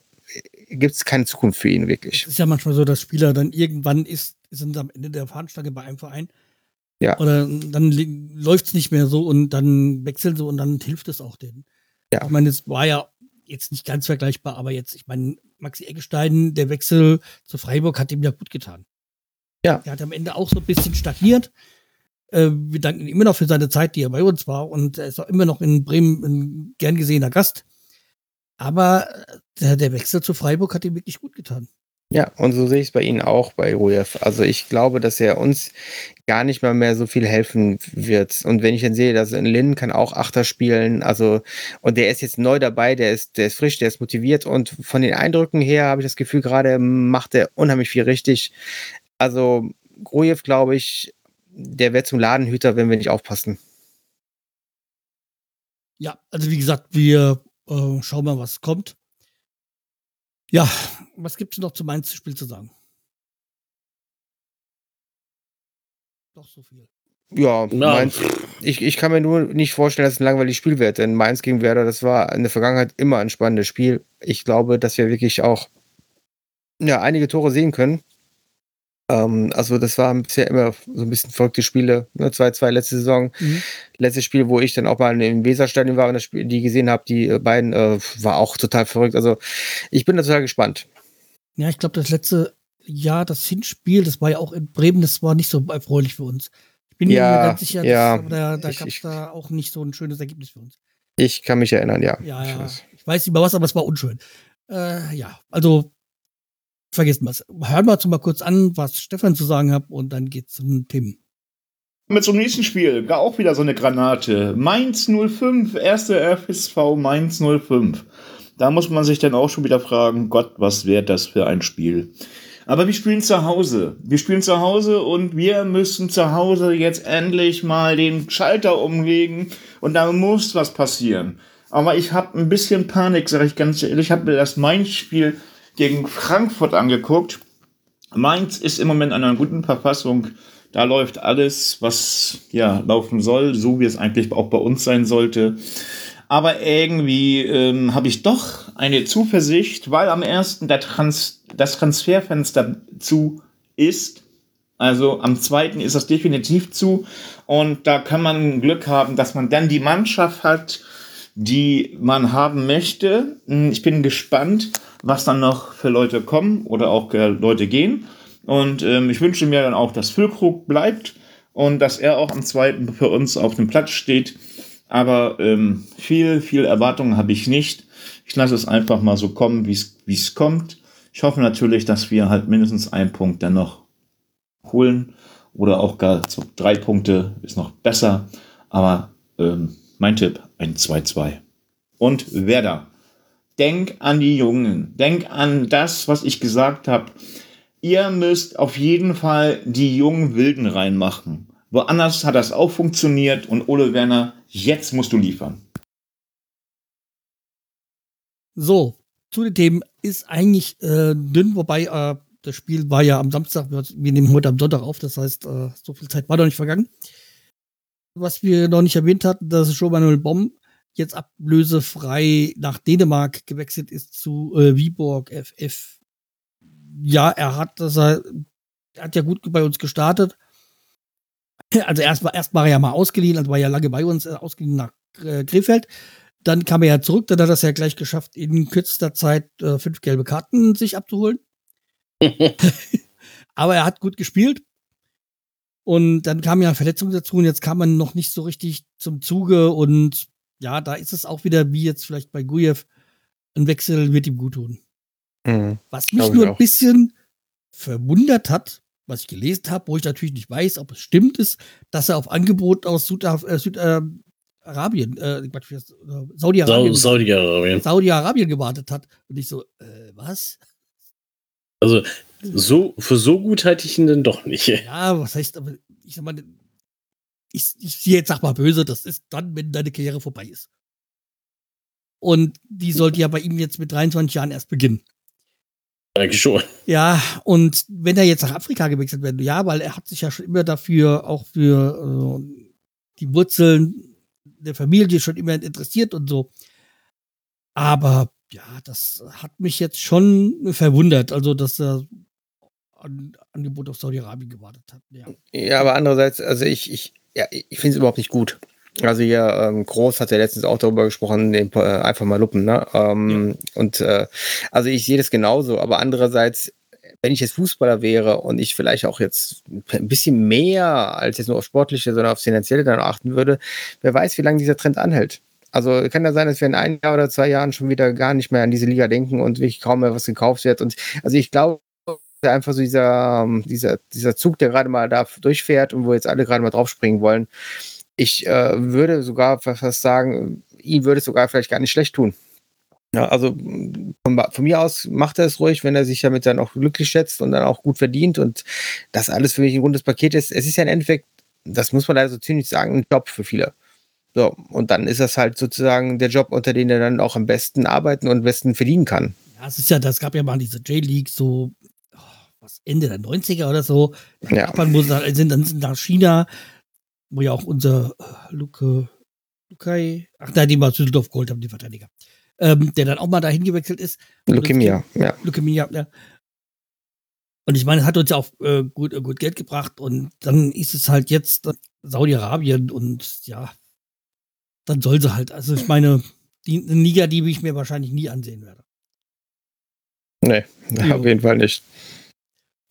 gibt es keine Zukunft für ihn wirklich. Es ist ja manchmal so, dass Spieler dann irgendwann ist, sind am Ende der Fahnenstange bei einem Verein. Ja. Oder dann läuft es nicht mehr so und dann wechseln sie und dann hilft es auch denen. Ja. Ich meine, es war ja jetzt nicht ganz vergleichbar, aber jetzt, ich meine, Maxi Eggestein, der Wechsel zu Freiburg hat ihm ja gut getan. Ja. Er hat am Ende auch so ein bisschen stagniert. Äh, wir danken ihm immer noch für seine Zeit, die er bei uns war und er ist auch immer noch in Bremen ein gern gesehener Gast. Aber äh, der, der Wechsel zu Freiburg hat ihm wirklich gut getan. Ja, und so sehe ich es bei Ihnen auch bei Rujev. Also ich glaube, dass er uns gar nicht mal mehr so viel helfen wird. Und wenn ich dann sehe, dass ein Lin kann auch Achter spielen, also und der ist jetzt neu dabei, der ist, der ist frisch, der ist motiviert und von den Eindrücken her habe ich das Gefühl, gerade macht er unheimlich viel richtig. Also Grujew, glaube ich, der wird zum Ladenhüter, wenn wir nicht aufpassen. Ja, also wie gesagt, wir äh, schauen mal, was kommt. Ja, was gibt es noch zum Mainz-Spiel zu sagen? Doch so viel. Ja, Ja. Mainz, ich, ich kann mir nur nicht vorstellen, dass es ein langweiliges Spiel wird, denn Mainz gegen Werder, das war in der Vergangenheit immer ein spannendes Spiel. Ich glaube, dass wir wirklich auch ja, einige Tore sehen können. Ähm, also, das waren bisher immer so ein bisschen verrückte Spiele. Ne? 2-2 letzte Saison. Mhm. Letztes Spiel, wo ich dann auch mal im Weserstadion war und das Spiel, die gesehen habe, die äh, beiden, äh, war auch total verrückt. Also, ich bin da total gespannt. Ja, ich glaube, das letzte Jahr, das Hinspiel, das war ja auch in Bremen, das war nicht so erfreulich für uns. Ich bin Ja, mir ganz sicher, ja. dass, da, da gab es da auch nicht so ein schönes Ergebnis für uns. Ich kann mich erinnern, ja. Ja, Ich ja. weiß. Ich weiß nicht mehr was, aber es war unschön. Äh, ja, also vergessen. Hören wir uns mal kurz an, was Stefan zu sagen hat und dann geht's zum Tim. Mit zum nächsten Spiel, auch wieder so eine Granate. Mainz 05, erste FSV Mainz 05. Da muss man sich dann auch schon wieder fragen, Gott, was wäre das für ein Spiel? Aber wir spielen zu Hause. Wir spielen zu Hause und wir müssen zu Hause jetzt endlich mal den Schalter umlegen und da muss was passieren. Aber ich habe ein bisschen Panik, sage ich ganz ehrlich. Ich habe mir das Mainz-Spiel gegen Frankfurt angeguckt. Mainz ist im Moment in einer guten Verfassung. Da läuft alles, was ja laufen soll, so wie es eigentlich auch bei uns sein sollte. Aber irgendwie ähm, habe ich doch eine Zuversicht, weil am ersten der Trans das Transferfenster zu ist. Also am zweiten ist das definitiv zu. Und da kann man Glück haben, dass man dann die Mannschaft hat, die man haben möchte. Hm, Ich bin gespannt, was dann noch für Leute kommen oder auch äh, Leute gehen. Und ähm, ich wünsche mir dann auch, dass Füllkrug bleibt und dass er auch am zweiten für uns auf dem Platz steht. Aber ähm, viel, viel Erwartungen habe ich nicht. Ich lasse es einfach mal so kommen, wie es kommt. Ich hoffe natürlich, dass wir halt mindestens einen Punkt dann noch holen oder auch gar so drei Punkte ist noch besser. Aber ähm, mein Tipp, ein 2-2. Und Werder, denk an die Jungen, denk an das, was ich gesagt habe. Ihr müsst auf jeden Fall die jungen Wilden reinmachen. Woanders hat das auch funktioniert und Ole Werner, jetzt musst du liefern. So, zu den Themen ist eigentlich äh, dünn, wobei äh, das Spiel war ja am Samstag, wir, nehmen heute am Sonntag auf, das heißt, äh, so viel Zeit war noch nicht vergangen. Was wir noch nicht erwähnt hatten, dass schon Manuel Bomb jetzt ablösefrei nach Dänemark gewechselt ist zu äh, Viborg FF. Ja, er hat das er, er hat ja gut bei uns gestartet. Also erst war, erst war er ja mal ausgeliehen, also war ja lange bei uns, äh, ausgeliehen nach äh, Krefeld. Dann kam er ja zurück, dann hat er es ja gleich geschafft, in kürzester Zeit äh, fünf gelbe Karten sich abzuholen. Aber er hat gut gespielt. Und dann kam ja Verletzung dazu und jetzt kam man noch nicht so richtig zum Zuge. Und ja, da ist es auch wieder, wie jetzt vielleicht bei Gujev, ein Wechsel wird ihm gut tun. Mhm. Was mich nur ein bisschen verwundert hat, was ich gelesen habe, wo ich natürlich nicht weiß, ob es stimmt, ist, dass er auf Angebot aus Südaf äh, Südarabien, äh, heißt- äh, Sau- Saudi-Arabien Saudi-Arabien. Saudi-Arabien gewartet hat. Und ich so, äh, was? Also, so, für so gut halte ich ihn denn doch nicht. Ja, was heißt, aber ich sag mal, ich, ich jetzt sag mal böse, das ist dann, wenn deine Karriere vorbei ist. Und die sollte ja bei ihm jetzt mit 23 Jahren erst beginnen. Eigentlich schon. Ja, und wenn er jetzt nach Afrika gewechselt wäre, ja, weil er hat sich ja schon immer dafür, auch für äh, die Wurzeln der Familie schon immer interessiert und so. Aber ja, das hat mich jetzt schon verwundert. Also, dass er An Angebot auf Saudi-Arabien gewartet hat. Ja. Ja, aber andererseits, also ich, ich, ja, ich finde es überhaupt nicht gut. Also hier, ähm, Groß hat ja letztens auch darüber gesprochen, den, äh, einfach mal luppen, ne? Ähm, Und äh, also ich sehe das genauso, aber andererseits, wenn ich jetzt Fußballer wäre und ich vielleicht auch jetzt ein bisschen mehr als jetzt nur auf sportliche, sondern auf finanzielle dann achten würde, wer weiß, wie lange dieser Trend anhält. Also kann ja sein, dass wir in ein Jahr oder zwei Jahren schon wieder gar nicht mehr an diese Liga denken und wirklich kaum mehr was gekauft wird. Und also ich glaube, einfach so dieser, ähm, dieser, dieser Zug, der gerade mal da durchfährt und wo jetzt alle gerade mal draufspringen wollen. Ich äh, würde sogar fast sagen, ihm würde es sogar vielleicht gar nicht schlecht tun. Ja, also von, von, mir aus macht er es ruhig, wenn er sich damit dann auch glücklich schätzt und dann auch gut verdient und das alles für mich ein rundes Paket ist. Es ist ja im Endeffekt, das muss man leider so ziemlich sagen, ein Job für viele. So, und dann ist das halt sozusagen der Job, unter dem er dann auch am besten arbeiten und am besten verdienen kann. Ja, es ist ja, das gab ja mal diese J-League, so was, Ende der 90er oder so. Ja. Japan muss, sind dann nach China, wo ja auch unser äh, Luke, Lukai, ach nein, die mal Düsseldorf geholt haben, die Verteidiger, ähm, der dann auch mal dahin gewechselt ist. Leukämia, ja. Leukämia, ja. Und ich meine, es hat uns ja auch äh, gut, äh, gut Geld gebracht und dann ist es halt jetzt Saudi-Arabien und ja, dann soll sie halt. Also ich meine, die eine Liga, die ich mir wahrscheinlich nie ansehen werde. Nee, ja. auf jeden Fall nicht.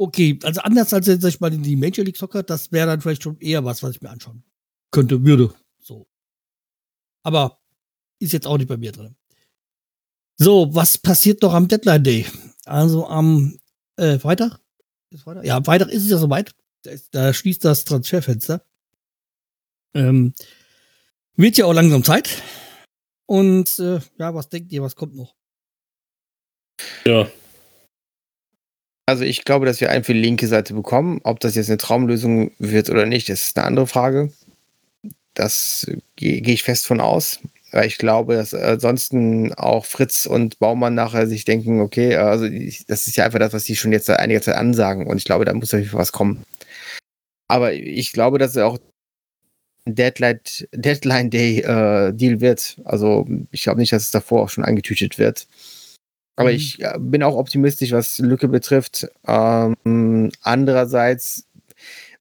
Okay, also anders als jetzt mal in die Major League Soccer, das wäre dann vielleicht schon eher was, was ich mir anschauen könnte, würde. So. Aber ist jetzt auch nicht bei mir drin. So, was passiert noch am Deadline Day? Also am äh, Freitag? Ist Freitag? Ja, am Freitag ist es ja soweit. Da, ist, da schließt das Transferfenster. Ähm, wird ja auch langsam Zeit. Und äh, ja, was denkt ihr, was kommt noch? Ja, also ich glaube, dass wir einen für die linke Seite bekommen. Ob das jetzt eine Traumlösung wird oder nicht, ist eine andere Frage. Das gehe geh ich fest von aus. Weil ich glaube, dass ansonsten auch Fritz und Baumann nachher sich denken, okay, also das ist ja einfach das, was die schon jetzt seit einiger Zeit ansagen. Und ich glaube, da muss auf jeden Fall was kommen. Aber ich glaube, dass er auch Deadline, Deadline Day äh, Deal wird. Also ich glaube nicht, dass es davor auch schon angetütet wird. Aber mhm. ich äh, bin auch optimistisch, was Lücke betrifft. Ähm, andererseits,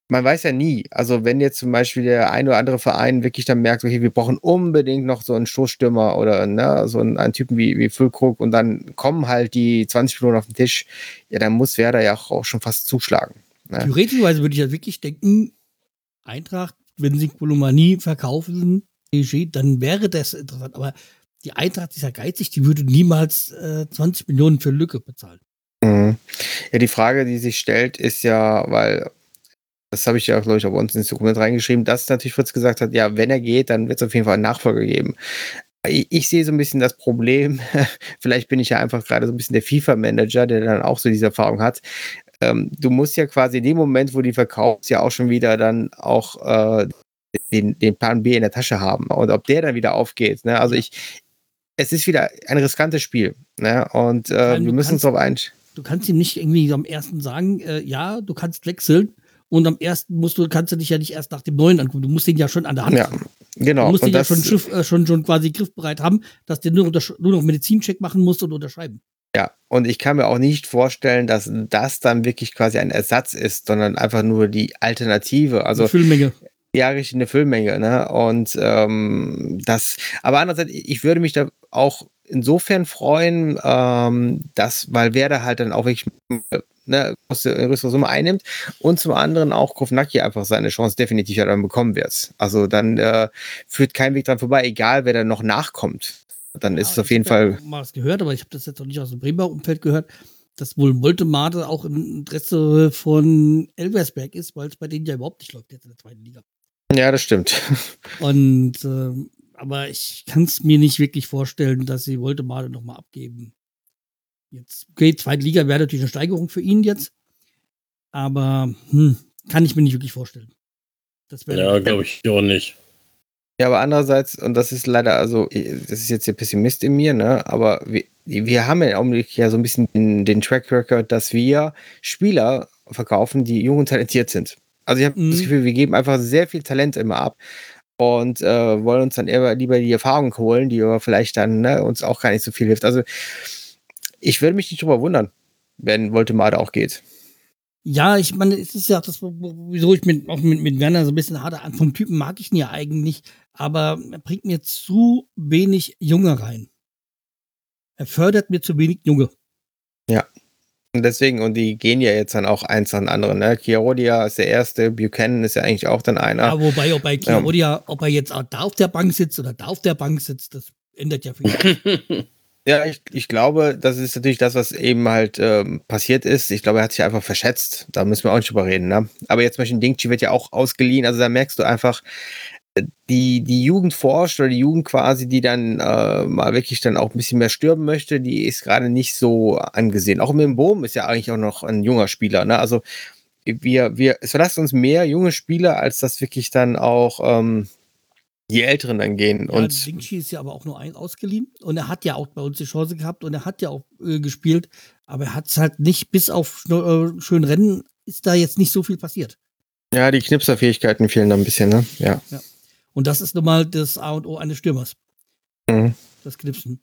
man weiß ja nie. Also, wenn jetzt zum Beispiel der ein oder andere Verein wirklich dann merkt, okay, wir brauchen unbedingt noch so einen Stoßstürmer oder ne, so einen, einen Typen wie, wie Füllkrug und dann kommen halt die 20 Millionen auf den Tisch, ja, dann muss Werder ja auch, auch schon fast zuschlagen. Ne? Theoretischweise würde ich ja wirklich denken, Eintracht, wenn sie Kolomanie verkaufen, dann wäre das interessant. Aber die Eintracht ist ja geizig, die würde niemals äh, 20 Millionen für Lücke bezahlen. Mhm. Ja, die Frage, die sich stellt, ist ja, weil das habe ich ja, glaube ich, auch bei uns ins Dokument reingeschrieben, dass natürlich Fritz gesagt hat, ja, wenn er geht, dann wird es auf jeden Fall einen Nachfolger geben. Ich, ich, sehe so ein bisschen das Problem, vielleicht bin ich ja einfach gerade so ein bisschen der FIFA-Manager, der dann auch so diese Erfahrung hat. Ähm, du musst ja quasi in dem Moment, wo die verkaufst, ja auch schon wieder dann auch äh, den, den Plan B in der Tasche haben. Und ob der dann wieder aufgeht. Ne? Also ich, es ist wieder ein riskantes Spiel. Ne? Und äh, wir müssen uns darauf einstellen. Du kannst ihm nicht irgendwie am ersten sagen, äh, ja, du kannst wechseln. Und am ersten musst du, kannst du dich ja nicht erst nach dem neuen angucken. Du musst den ja schon an der Hand ja, haben. Genau. Du musst den ja schon, Schiff, äh, schon, schon quasi griffbereit haben, dass der nur, nur noch Medizincheck machen musst und unterschreiben. Ja, und ich kann mir auch nicht vorstellen, dass das dann wirklich quasi ein Ersatz ist, sondern einfach nur die Alternative. Also die Füllmenge. Ja, richtig eine Füllmenge, ne? Und ähm, das, aber andererseits, ich würde mich da auch insofern freuen, ähm, dass, weil Werder halt dann auch wirklich ne, eine größere Summe einnimmt und zum anderen auch Kovnacki einfach seine Chance definitiv dann bekommen wird. Also dann äh, führt kein Weg dran vorbei, egal wer dann noch nachkommt. Dann ja, ist es auf jeden Fall. Ich habe mal was gehört, aber ich habe das jetzt noch nicht aus dem Bremer Umfeld gehört, dass wohl Moltemade auch im Interesse von Elversberg ist, weil es bei denen ja überhaupt nicht läuft jetzt in der zweiten Liga. Ja, das stimmt. Und äh, aber ich kann es mir nicht wirklich vorstellen, dass sie Voldemade nochmal abgeben. Jetzt, okay, zweite Liga wäre natürlich eine Steigerung für ihn jetzt. Aber hm, kann ich mir nicht wirklich vorstellen. ja, glaube ich auch nicht. Ja, aber andererseits, und das ist leider, also, das ist jetzt der Pessimist in mir, ne? Aber wir, wir haben ja im Augenblick ja so ein bisschen den, den Track Record, dass wir Spieler verkaufen, die jung und talentiert sind. Also ich habe mhm. das Gefühl, wir geben einfach sehr viel Talent immer ab und äh, wollen uns dann eher lieber die Erfahrung holen, die aber vielleicht dann ne, uns auch gar nicht so viel hilft. Also ich würde mich nicht drüber wundern, wenn Voltemade auch geht. Ja, ich meine, es ist ja das, wieso ich mit, auch mit, mit Werner so ein bisschen harte an. Vom Typen mag ich ihn ja eigentlich, aber er bringt mir zu wenig Junge rein. Er fördert mir zu wenig Junge. Ja. Und deswegen, und die gehen ja jetzt dann auch eins an anderen, ne? Chiarodia ist der erste, Buchanan ist ja eigentlich auch dann einer. Ja, wobei, ob bei Chiarodia, ob er jetzt auch da auf der Bank sitzt oder da auf der Bank sitzt, das ändert ja viel. Ja, ich, ich glaube, das ist natürlich das, was eben halt ähm, passiert ist. Ich glaube, er hat sich einfach verschätzt. Da müssen wir auch nicht drüber reden. Ne? Aber jetzt zum Beispiel Dingchi wird ja auch ausgeliehen. Also da merkst du einfach, die, die Jugend forscht oder die Jugend quasi, die dann äh, mal wirklich dann auch ein bisschen mehr stürmen möchte, die ist gerade nicht so angesehen. Auch mit dem Boom ist ja eigentlich auch noch ein junger Spieler. Ne? Also wir, wir, es verlassen uns mehr junge Spieler, als das wirklich dann auch ähm, die Älteren dann gehen. Ja, und Dingchi ist ja aber auch nur ein ausgeliehen und er hat ja auch bei uns die Chance gehabt und er hat ja auch äh, gespielt, aber er hat es halt nicht, bis auf äh, schön Rennen ist da jetzt nicht so viel passiert. Ja, die Knipserfähigkeiten fehlen da ein bisschen, ne? Ja. ja. Und das ist nun mal das A und O eines Stürmers. Mhm. Das Knipsen.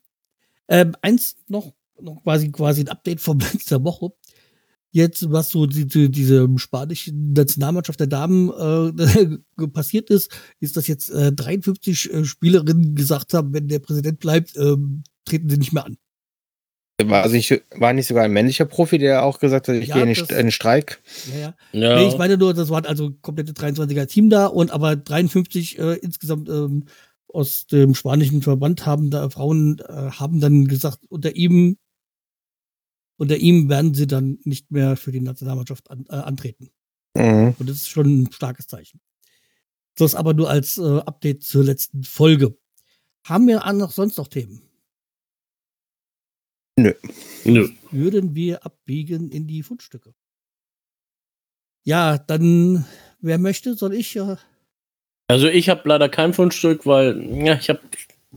Ähm, eins noch, noch quasi, quasi ein Update von letzter Woche jetzt, was so die, die, diese spanische Nationalmannschaft der Damen äh, passiert ist, ist, dass jetzt äh, 53 äh, Spielerinnen gesagt haben, wenn der Präsident bleibt, äh, treten sie nicht mehr an. War, also ich, war nicht sogar ein männlicher Profi, der auch gesagt hat, ich ja, gehe in, den Streik? Ja, ja. ja. Nee, ich meine nur, das waren also komplette 23er Team da und aber 53 äh, insgesamt ähm, aus dem spanischen Verband haben da Frauen äh, haben dann gesagt, unter ihm unter ihm werden sie dann nicht mehr für die Nationalmannschaft an, äh, antreten. Mhm. Und das ist schon ein starkes Zeichen. Das aber nur als äh, Update zur letzten Folge. Haben wir noch sonst noch Themen? Nö. Nö. Würden wir abbiegen in die Fundstücke? Ja, dann, wer möchte, soll ich? Äh also ich habe leider kein Fundstück, weil ja, ich habe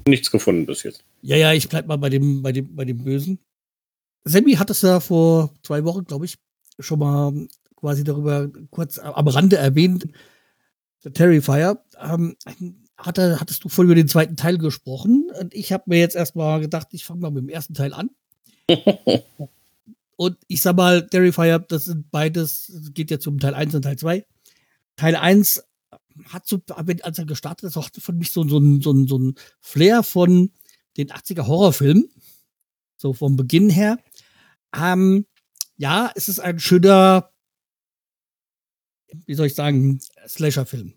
nichts gefunden bis jetzt. Ja, ja, ich bleib mal bei dem, bei dem, bei dem Bösen. Sammy hat es ja vor zwei Wochen, glaube ich, schon mal quasi darüber kurz am Rande erwähnt. Der Terrifier. Ähm, hatte, hattest du voll über den zweiten Teil gesprochen und ich habe mir jetzt erstmal gedacht, ich fange mal mit dem ersten Teil an. Und ich sag mal, Terrifier, das sind beides, geht ja zum Teil 1 und Teil 2. Teil 1 hat so, als er gestartet ist, hatte von mich so, so, so, so ein Flair von den 80er Horrorfilmen. So vom Beginn her. Ähm, ja, es ist ein schöner, wie soll ich sagen, Slasher-Film.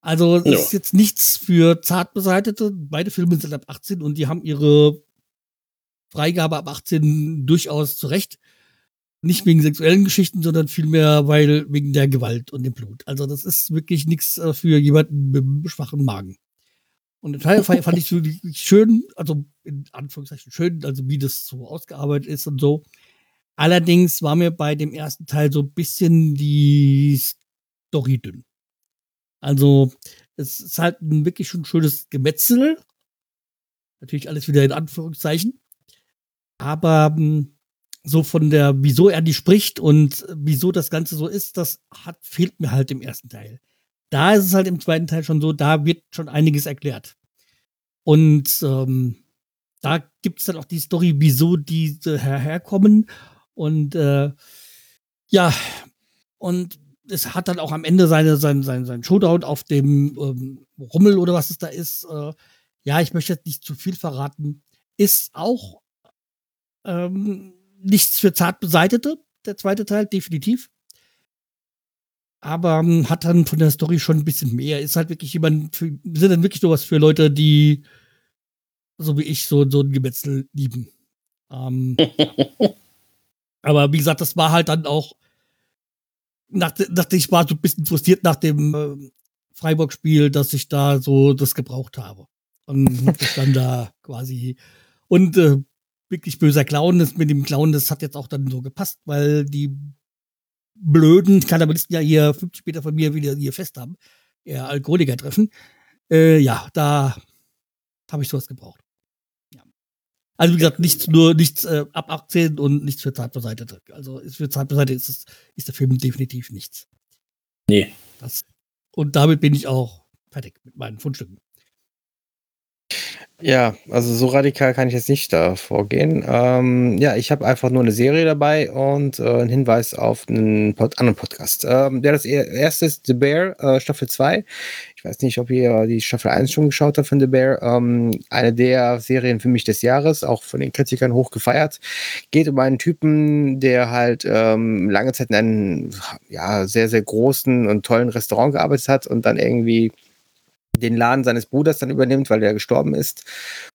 Also es ja. ist jetzt nichts für Zartbeseitete. Beide Filme sind ab 18 und die haben ihre Freigabe ab 18 durchaus zurecht. Nicht wegen sexuellen Geschichten, sondern vielmehr weil wegen der Gewalt und dem Blut. Also das ist wirklich nichts äh, für jemanden mit einem schwachen Magen. Und den Teil fand ich wirklich schön, also in Anführungszeichen schön, also wie das so ausgearbeitet ist und so. Allerdings war mir bei dem ersten Teil so ein bisschen die Story dünn. Also, es ist halt ein wirklich schon schönes Gemetzel. Natürlich alles wieder in Anführungszeichen. Aber hm, so von der, wieso er die spricht und wieso das Ganze so ist, das hat, fehlt mir halt im ersten Teil da ist es halt im zweiten Teil schon so, da wird schon einiges erklärt. Und ähm, da gibt es dann auch die Story, wieso diese herkommen. Und äh, ja, und es hat dann auch am Ende seine, sein, sein, sein Showdown auf dem ähm, Rummel oder was es da ist. Äh, ja, ich möchte jetzt nicht zu viel verraten. Ist auch ähm, nichts für zart beseitete, der zweite Teil, definitiv aber ähm, hat dann von der Story schon ein bisschen mehr. Ist halt wirklich jemand, für, sind dann wirklich sowas für Leute, die so wie ich so, so ein Gemetzel lieben. Ähm, aber wie gesagt, das war halt dann auch, nach, nach, ich war so ein bisschen frustriert nach dem äh, Freiburg-Spiel, dass ich da so das gebraucht habe. Und hab ich dann da quasi und äh, wirklich böser Clown ist mit dem Clown, das hat jetzt auch dann so gepasst, weil die blöden Kannibalisten ja hier 50 Meter von mir wieder hier fest haben, eher Alkoholiker treffen. Äh, ja, da habe ich sowas gebraucht. Ja. Also wie gesagt, nichts nur nichts äh, ab 18 und nichts für Zeitbeseitete. Also ist für Zeitbeseitete ist, es, ist der Film definitiv nichts. Nee. Das, und damit bin ich auch fertig mit meinen Fundstücken. Ja, also so radikal kann ich jetzt nicht da vorgehen. Ähm, ja, ich habe einfach nur eine Serie dabei und äh, einen Hinweis auf einen Pod anderen Podcast. Ähm, der das er erste ist The Bear, äh, Staffel 2. Ich weiß nicht, ob ihr die Staffel 1 schon geschaut habt von The Bear. Ähm, eine der Serien für mich des Jahres, auch von den Kritikern hoch gefeiert. Geht um einen Typen, der halt ähm, lange Zeit in einem ja, sehr, sehr großen und tollen Restaurant gearbeitet hat und dann irgendwie den Laden seines Bruders dann übernimmt, weil der gestorben ist.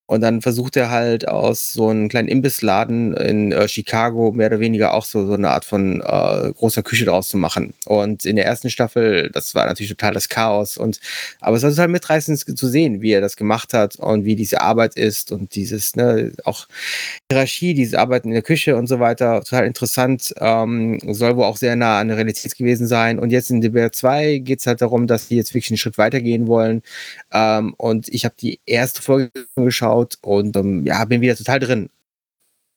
Und dann versucht er halt aus so einem kleinen Imbissladen in äh, Chicago mehr oder weniger auch so, so eine Art von äh, großer Küche draus zu machen. Und in der ersten Staffel, das war natürlich total das Chaos. Und aber es war total mitreißend zu sehen, wie er das gemacht hat und wie diese Arbeit ist und dieses, ne, auch Hierarchie, diese Arbeit in der Küche und so weiter, total interessant. Ähm, soll wohl auch sehr nah an der Realität gewesen sein. Und jetzt in DBR 2 geht es halt darum, dass die jetzt wirklich einen Schritt weitergehen wollen. Ähm, und ich habe die erste Folge geschaut und ähm, ja, bin wieder total drin.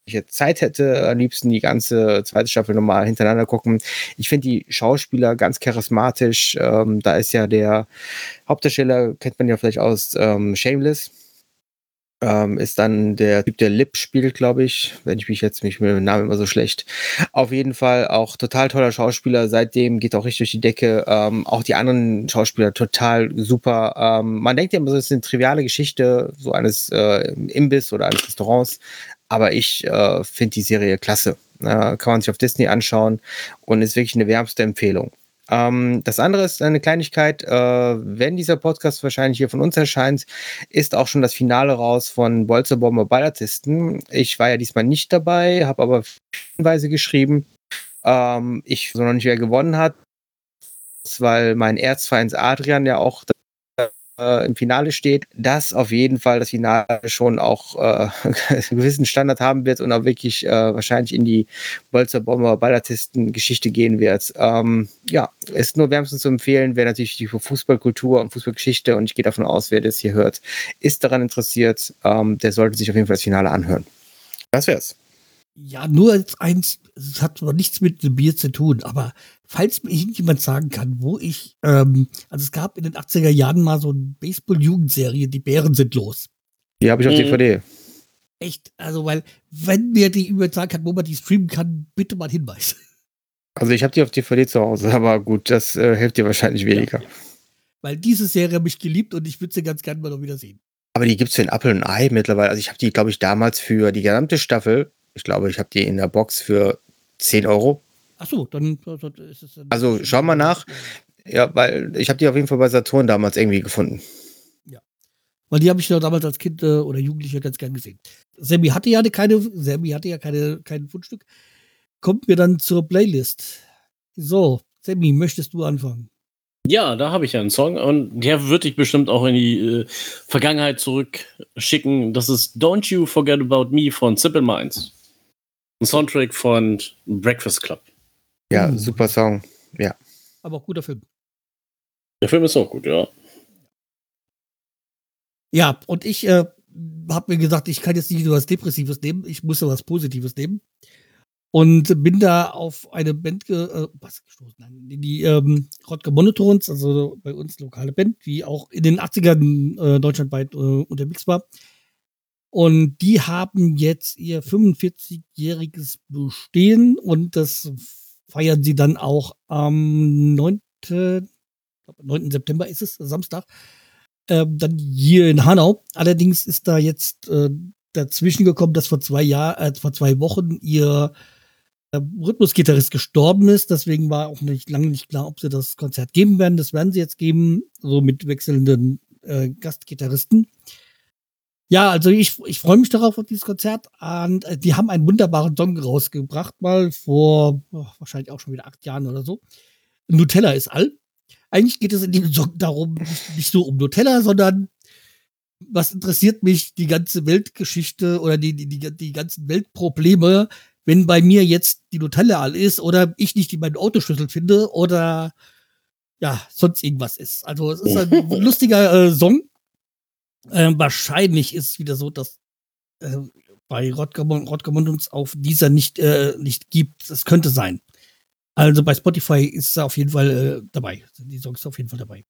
Ich jetzt Zeit hätte, am liebsten die ganze zweite Staffel nochmal hintereinander gucken. Ich finde die Schauspieler ganz charismatisch. Ähm, da ist ja der Hauptdarsteller, kennt man ja vielleicht aus ähm, Shameless ähm, ist dann der Typ, der Lip spielt, glaube ich. Wenn ich mich jetzt mich mit dem Namen immer so schlecht. Auf jeden Fall auch total toller Schauspieler. Seitdem geht auch richtig durch die Decke. Ähm, auch die anderen Schauspieler total super. Ähm, man denkt ja immer, so ist eine triviale Geschichte so eines äh, Imbiss oder eines Restaurants. Aber ich äh, finde die Serie klasse. Äh, kann man sich auf Disney anschauen und ist wirklich eine wärmste Empfehlung. Ähm, das andere ist eine Kleinigkeit, äh, wenn dieser Podcast wahrscheinlich hier von uns erscheint, ist auch schon das Finale raus von Bolzerbomber Ballartisten. Ich war ja diesmal nicht dabei, habe aber Hinweise geschrieben. Ähm, ich weiß noch nicht, wer gewonnen hat, weil mein Erzfeind Adrian ja auch äh, im Finale steht, dass auf jeden Fall das Finale schon auch äh, einen gewissen Standard haben wird und auch wirklich äh, wahrscheinlich in die Bolzer Bomber Ballartisten Geschichte gehen wird. Ähm, ja, ist nur wärmstens zu empfehlen, wer natürlich die Fußballkultur und Fußballgeschichte und ich gehe davon aus, wer das hier hört, ist daran interessiert, ähm, der sollte sich auf jeden Fall das Finale anhören. Das wär's. Ja, nur als eins, es hat zwar nichts mit dem Bier zu tun, aber falls mir irgendjemand sagen kann, wo ich, ähm, also es gab in den 80er Jahren mal so eine Baseball-Jugendserie, die Bären sind los. Die habe ich auf mhm. DVD. Echt, also weil, wenn mir die jemand sagen kann, wo man die streamen kann, bitte mal Hinweis. Also ich habe die auf DVD zu Hause, aber gut, das äh, hilft dir wahrscheinlich weniger. Ja. Weil diese Serie habe ich geliebt und ich würde sie ganz gerne mal noch wieder sehen. Aber die gibt es für ein Apple und Ei mittlerweile. Also ich habe die, glaube ich, damals für die gesamte Staffel ich glaube, ich habe die in der Box für 10 Euro. Ach so, dann ist es. Dann also schau mal nach. Ja, weil ich habe die auf jeden Fall bei Saturn damals irgendwie gefunden. Ja. Weil die habe ich ja damals als Kind äh, oder Jugendlicher ganz gern gesehen. Sammy hatte ja keine, Sammy hatte ja keine, kein Fundstück. Kommt mir dann zur Playlist. So, Sammy, möchtest du anfangen? Ja, da habe ich ja einen Song und der würde ich bestimmt auch in die äh, Vergangenheit zurückschicken. Das ist Don't You Forget About Me von Simple Minds. Ein Soundtrack von Breakfast Club. Ja, mhm. super Song. Ja. Aber auch guter Film. Der Film ist auch gut, ja. Ja, und ich äh, habe mir gesagt, ich kann jetzt nicht nur was Depressives nehmen, ich muss ja was Positives nehmen. Und bin da auf eine Band ge äh, was gestoßen, Nein, die ähm, Rodger Monotones, also bei uns lokale Band, die auch in den 80ern äh, deutschlandweit äh, unterwegs war. Und die haben jetzt ihr 45-jähriges Bestehen und das feiern sie dann auch am 9. 9. September ist es, Samstag, äh, dann hier in Hanau. Allerdings ist da jetzt äh, dazwischen gekommen, dass vor zwei Jahren, äh, vor zwei Wochen ihr äh, Rhythmusgitarrist gestorben ist. Deswegen war auch nicht lange nicht klar, ob sie das Konzert geben werden. Das werden sie jetzt geben, so mit wechselnden äh, Gastgitarristen. Ja, also ich, ich freue mich darauf auf dieses Konzert. Und äh, die haben einen wunderbaren Song rausgebracht, mal vor oh, wahrscheinlich auch schon wieder acht Jahren oder so. Nutella ist all. Eigentlich geht es in dem Song darum, nicht, so um Nutella, sondern was interessiert mich die ganze Weltgeschichte oder die, die, die, die ganzen Weltprobleme, wenn bei mir jetzt die Nutella all ist oder ich nicht die meinen Autoschlüssel finde oder ja, sonst irgendwas ist. Also es ist ein lustiger äh, Song äh, wahrscheinlich ist es wieder so, dass äh, bei Rodgermund uns auf dieser nicht, äh, nicht gibt. Es könnte sein. Also bei Spotify ist er auf jeden Fall äh, dabei. Die Songs auf jeden Fall dabei.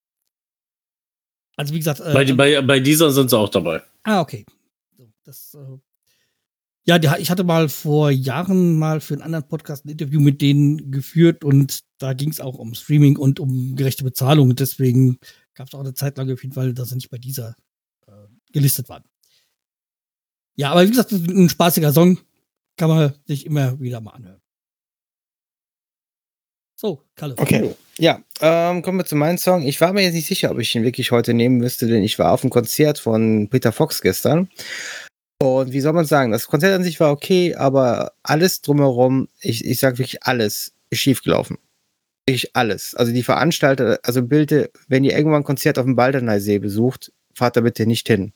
Also wie gesagt, äh, Bei, bei, bei dieser sind sie auch dabei. Ah, okay. So, Das, äh, ja, die, ich hatte mal vor Jahren mal für einen anderen Podcast ein Interview mit denen geführt und da ging es auch um Streaming und um gerechte Bezahlung. Deswegen gab es auch eine Zeit lang auf jeden Fall, dass sie nicht bei dieser gelistet waren. Ja, aber wie gesagt, ein spaßiger Song. Kann man sich immer wieder mal anhören. So, Kalle. Okay. Ja, ähm, kommen wir zu meinem Song. Ich war mir jetzt nicht sicher, ob ich ihn wirklich heute nehmen müsste, denn ich war auf einem Konzert von Peter Fox gestern. Und wie soll man sagen, das Konzert an sich war okay, aber alles drumherum, ich, ich sag wirklich alles, ist schiefgelaufen. Wirklich alles. Also die Veranstalter, also bitte, wenn ihr irgendwann ein Konzert auf dem Balderneysee besucht, fahrt da bitte nicht hin.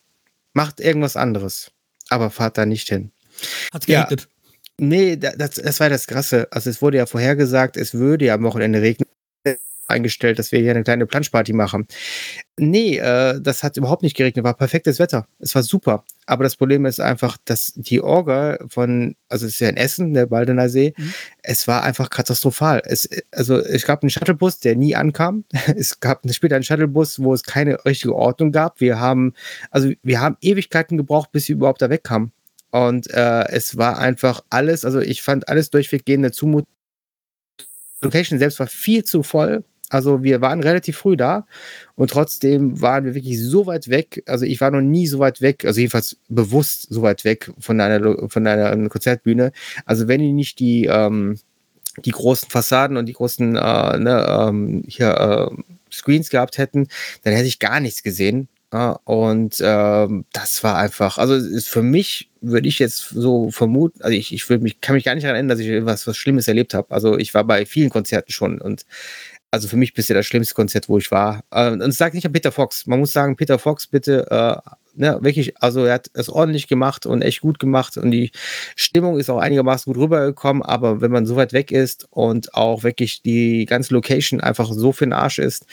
Macht irgendwas anderes, aber fahrt da nicht hin. Hat's Ja. geregnet. Nee, da- das, das war das Krasse. Also es wurde ja vorhergesagt, es würde ja am Wochenende regnen. Eingestellt, dass wir hier eine kleine Planschparty machen. Nee, äh, das hat überhaupt nicht geregnet, war perfektes Wetter. Es war super. Aber das Problem ist einfach, dass die Orga von, also es ist ja in Essen, der Baldener See, Mhm. es war einfach katastrophal. Es, also es gab einen Shuttlebus, der nie ankam. Es gab später einen Shuttlebus, wo es keine richtige Ordnung gab. Wir haben, also wir haben Ewigkeiten gebraucht, bis wir überhaupt da wegkamen. Und äh, es war einfach alles, also ich fand alles durchweggehend eine Zumutung. Location selbst war viel zu voll. Also wir waren relativ früh da und trotzdem waren wir wirklich so weit weg. Also ich war noch nie so weit weg, also jedenfalls bewusst so weit weg von einer, von einer Konzertbühne. Also wenn die nicht die, ähm, die großen Fassaden und die großen äh, ne, ähm, hier, äh, Screens gehabt hätten, dann hätte ich gar nichts gesehen. Und ähm, das war einfach, also ist für mich würde ich jetzt so vermuten, also ich, ich würde mich, kann mich gar nicht daran erinnern, dass ich was, was Schlimmes erlebt habe. Also ich war bei vielen Konzerten schon und also für mich bisher das schlimmste Konzert, wo ich war. Äh, und es sagt nicht an Peter Fox. Man muss sagen, Peter Fox, bitte, äh, ne, wirklich, also er hat es ordentlich gemacht und echt gut gemacht und die Stimmung ist auch einigermaßen gut rübergekommen, aber wenn man so weit weg ist und auch wirklich die ganze Location einfach so für den Arsch ist,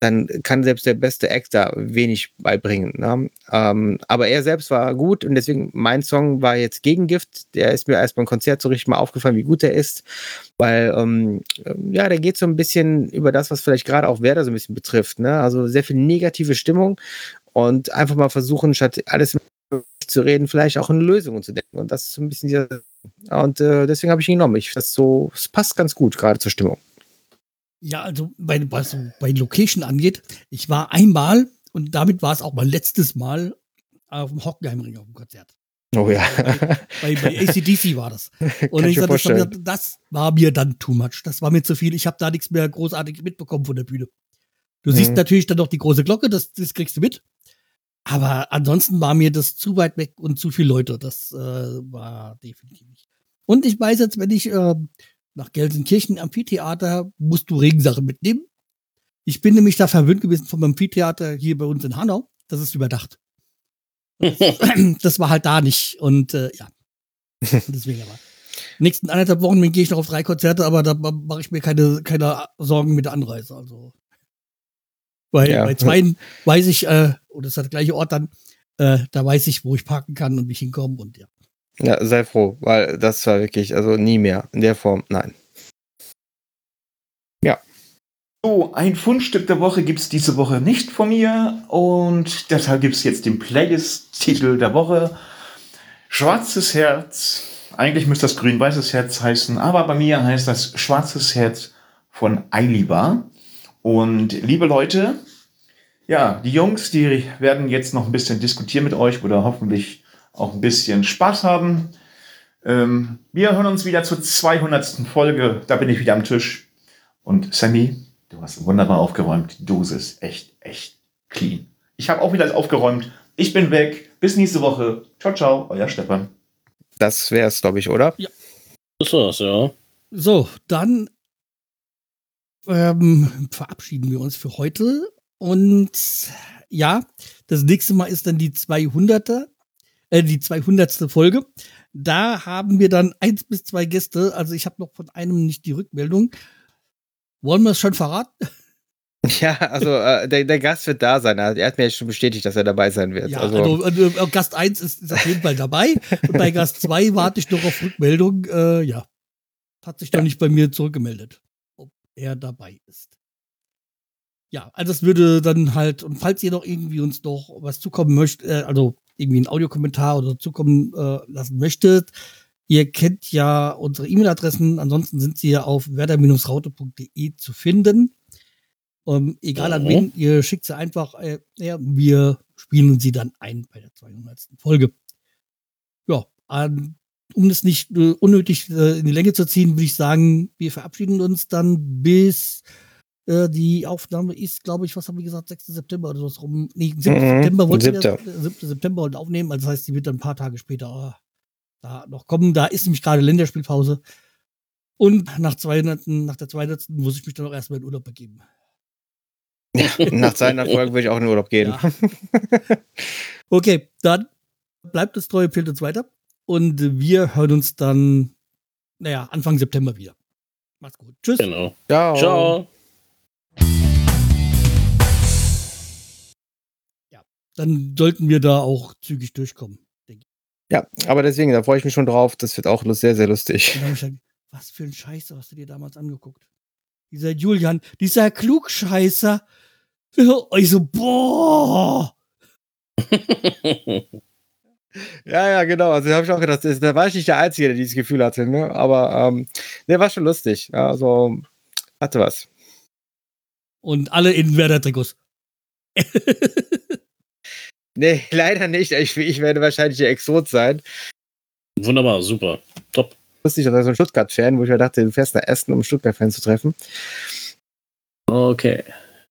dann kann selbst der beste Act da wenig beibringen. Ne? Ähm, aber er selbst war gut und deswegen mein Song war jetzt Gegengift. Der ist mir erst beim Konzert so richtig mal aufgefallen, wie gut der ist, weil ähm, ja, der geht so ein bisschen über das, was vielleicht gerade auch Werder so ein bisschen betrifft. Ne? Also sehr viel negative Stimmung und einfach mal versuchen, statt alles zu reden, vielleicht auch in Lösungen zu denken. Und das ist so ein bisschen dieser. Und äh, deswegen habe ich ihn genommen. Ich das so, es passt ganz gut gerade zur Stimmung. Ja, also bei, was bei Location angeht, ich war einmal und damit war es auch mein letztes Mal auf dem Hockenheimring auf dem Konzert. Oh ja. Bei, bei ACDC war das. Und ich sag, das, war mir, vorstellen. das war mir dann too much. Das war mir zu viel. Ich habe da nichts mehr großartig mitbekommen von der Bühne. Du siehst Mhm. natürlich dann noch die große Glocke, das, das kriegst du mit. Aber ansonsten war mir das zu weit weg und zu viele Leute. Das äh, war definitiv nicht. Und ich weiß jetzt, wenn ich äh, nach Gelsenkirchen Amphitheater musst du Regensachen mitnehmen. Ich bin nämlich da verwöhnt gewesen vom Amphitheater hier bei uns in Hanau. Das ist überdacht. Das war halt da nicht. Und äh, ja. Deswegen aber. Nächsten anderthalb Wochen gehe ich noch auf drei Konzerte, aber da mache ich mir keine, keine Sorgen mit der Anreise. Also. Weil Ja. bei zweien weiß ich, äh, und das ist der gleiche Ort dann, äh, da weiß ich, wo ich parken kann und wie ich hinkomme und ja. Ja, sei froh, weil das war wirklich, also nie mehr. In der Form, nein. So, ein Fundstück der Woche gibt es diese Woche nicht von mir und deshalb gibt es jetzt den Playlist-Titel der Woche. Schwarzes Herz. Eigentlich müsste das grün-weißes Herz heißen, aber bei mir heißt das Schwarzes Herz von Eiliba. Und liebe Leute, ja, die Jungs, die werden jetzt noch ein bisschen diskutieren mit euch oder hoffentlich auch ein bisschen Spaß haben. Ähm, wir hören uns wieder zur 200. Folge. Da bin ich wieder am Tisch. Und Sammy, du hast wunderbar aufgeräumt. Die Dose ist echt, echt clean. Ich habe auch wieder aufgeräumt. Ich bin weg. Bis nächste Woche. Ciao, ciao. Euer Stefan. Das wäre es, glaube ich, oder? Das war's, ja. So, dann ähm, verabschieden wir uns für heute. Und ja, das nächste Mal ist dann die 200. Äh, die 200. Folge. Da haben wir dann eins bis zwei Gäste. Also ich habe noch von einem nicht die Rückmeldung. Wollen wir es schon verraten? Ja, also äh, der, der Gast wird da sein. Er hat mir jetzt schon bestätigt, dass er dabei sein wird. Ja, also, also, äh, Gast 1 ist, ist auf jeden Fall dabei. Und bei Gast 2 warte ich noch auf Rückmeldung. Äh, ja. Hat sich noch nicht bei mir zurückgemeldet, ob er dabei ist. ja, also es würde dann halt, und falls ihr noch irgendwie uns noch was zukommen möchtet, äh, also irgendwie einen Audiokommentar oder zukommen äh, lassen möchtet, ihr kennt ja unsere E-Mail-Adressen, ansonsten sind sie ja auf werder-raute.de zu finden. Ähm, egal an wen, ihr schickt sie einfach, äh, ja, wir spielen sie dann ein bei der 200. Folge. Ja, an, um das nicht äh, unnötig äh, in die Länge zu ziehen, würde ich sagen, wir verabschieden uns dann bis äh, die Aufnahme ist, glaube ich, was haben wir gesagt, 6. September oder so rum. Nee, 7. Mhm, September wollten wir siebter. das, äh, 7. September und aufnehmen. Also das heißt, die wird dann ein paar Tage später äh, da noch kommen. Da ist nämlich gerade Länderspielpause. Und nach, 200, nach der 200. muss ich mich dann auch erstmal in Urlaub begeben. Nach 200 Folgen würde ich auch in Urlaub gehen. Ja. Okay, dann bleibt es treu, empfiehlt uns weiter. Und wir hören uns dann, naja, Anfang September wieder. Macht's gut. Tschüss. Genau. Ciao. Ciao. Dann sollten wir da auch zügig durchkommen. Ja, aber deswegen, da freue ich mich schon drauf. Das wird auch sehr, sehr lustig. Und dann hab ich gesagt, was für ein Scheiße hast du dir damals angeguckt? Dieser Julian, dieser Klugscheißer. Ich so, boah. Ja, ja, genau. Also da habe ich auch gedacht, das- da war ich nicht der Einzige, der dieses Gefühl hatte. Ne? Aber ähm, der war schon lustig. Ja, Also hatte was. Und alle in Werder-Trikots. Nee, leider nicht. Ich, ich werde wahrscheinlich der Exot sein. Wunderbar, super. Top. Lustig, dass er so ein Stuttgart-Fan, wo ich mir dachte, du fährst nach Essen, um Stuttgart-Fan zu treffen. Okay.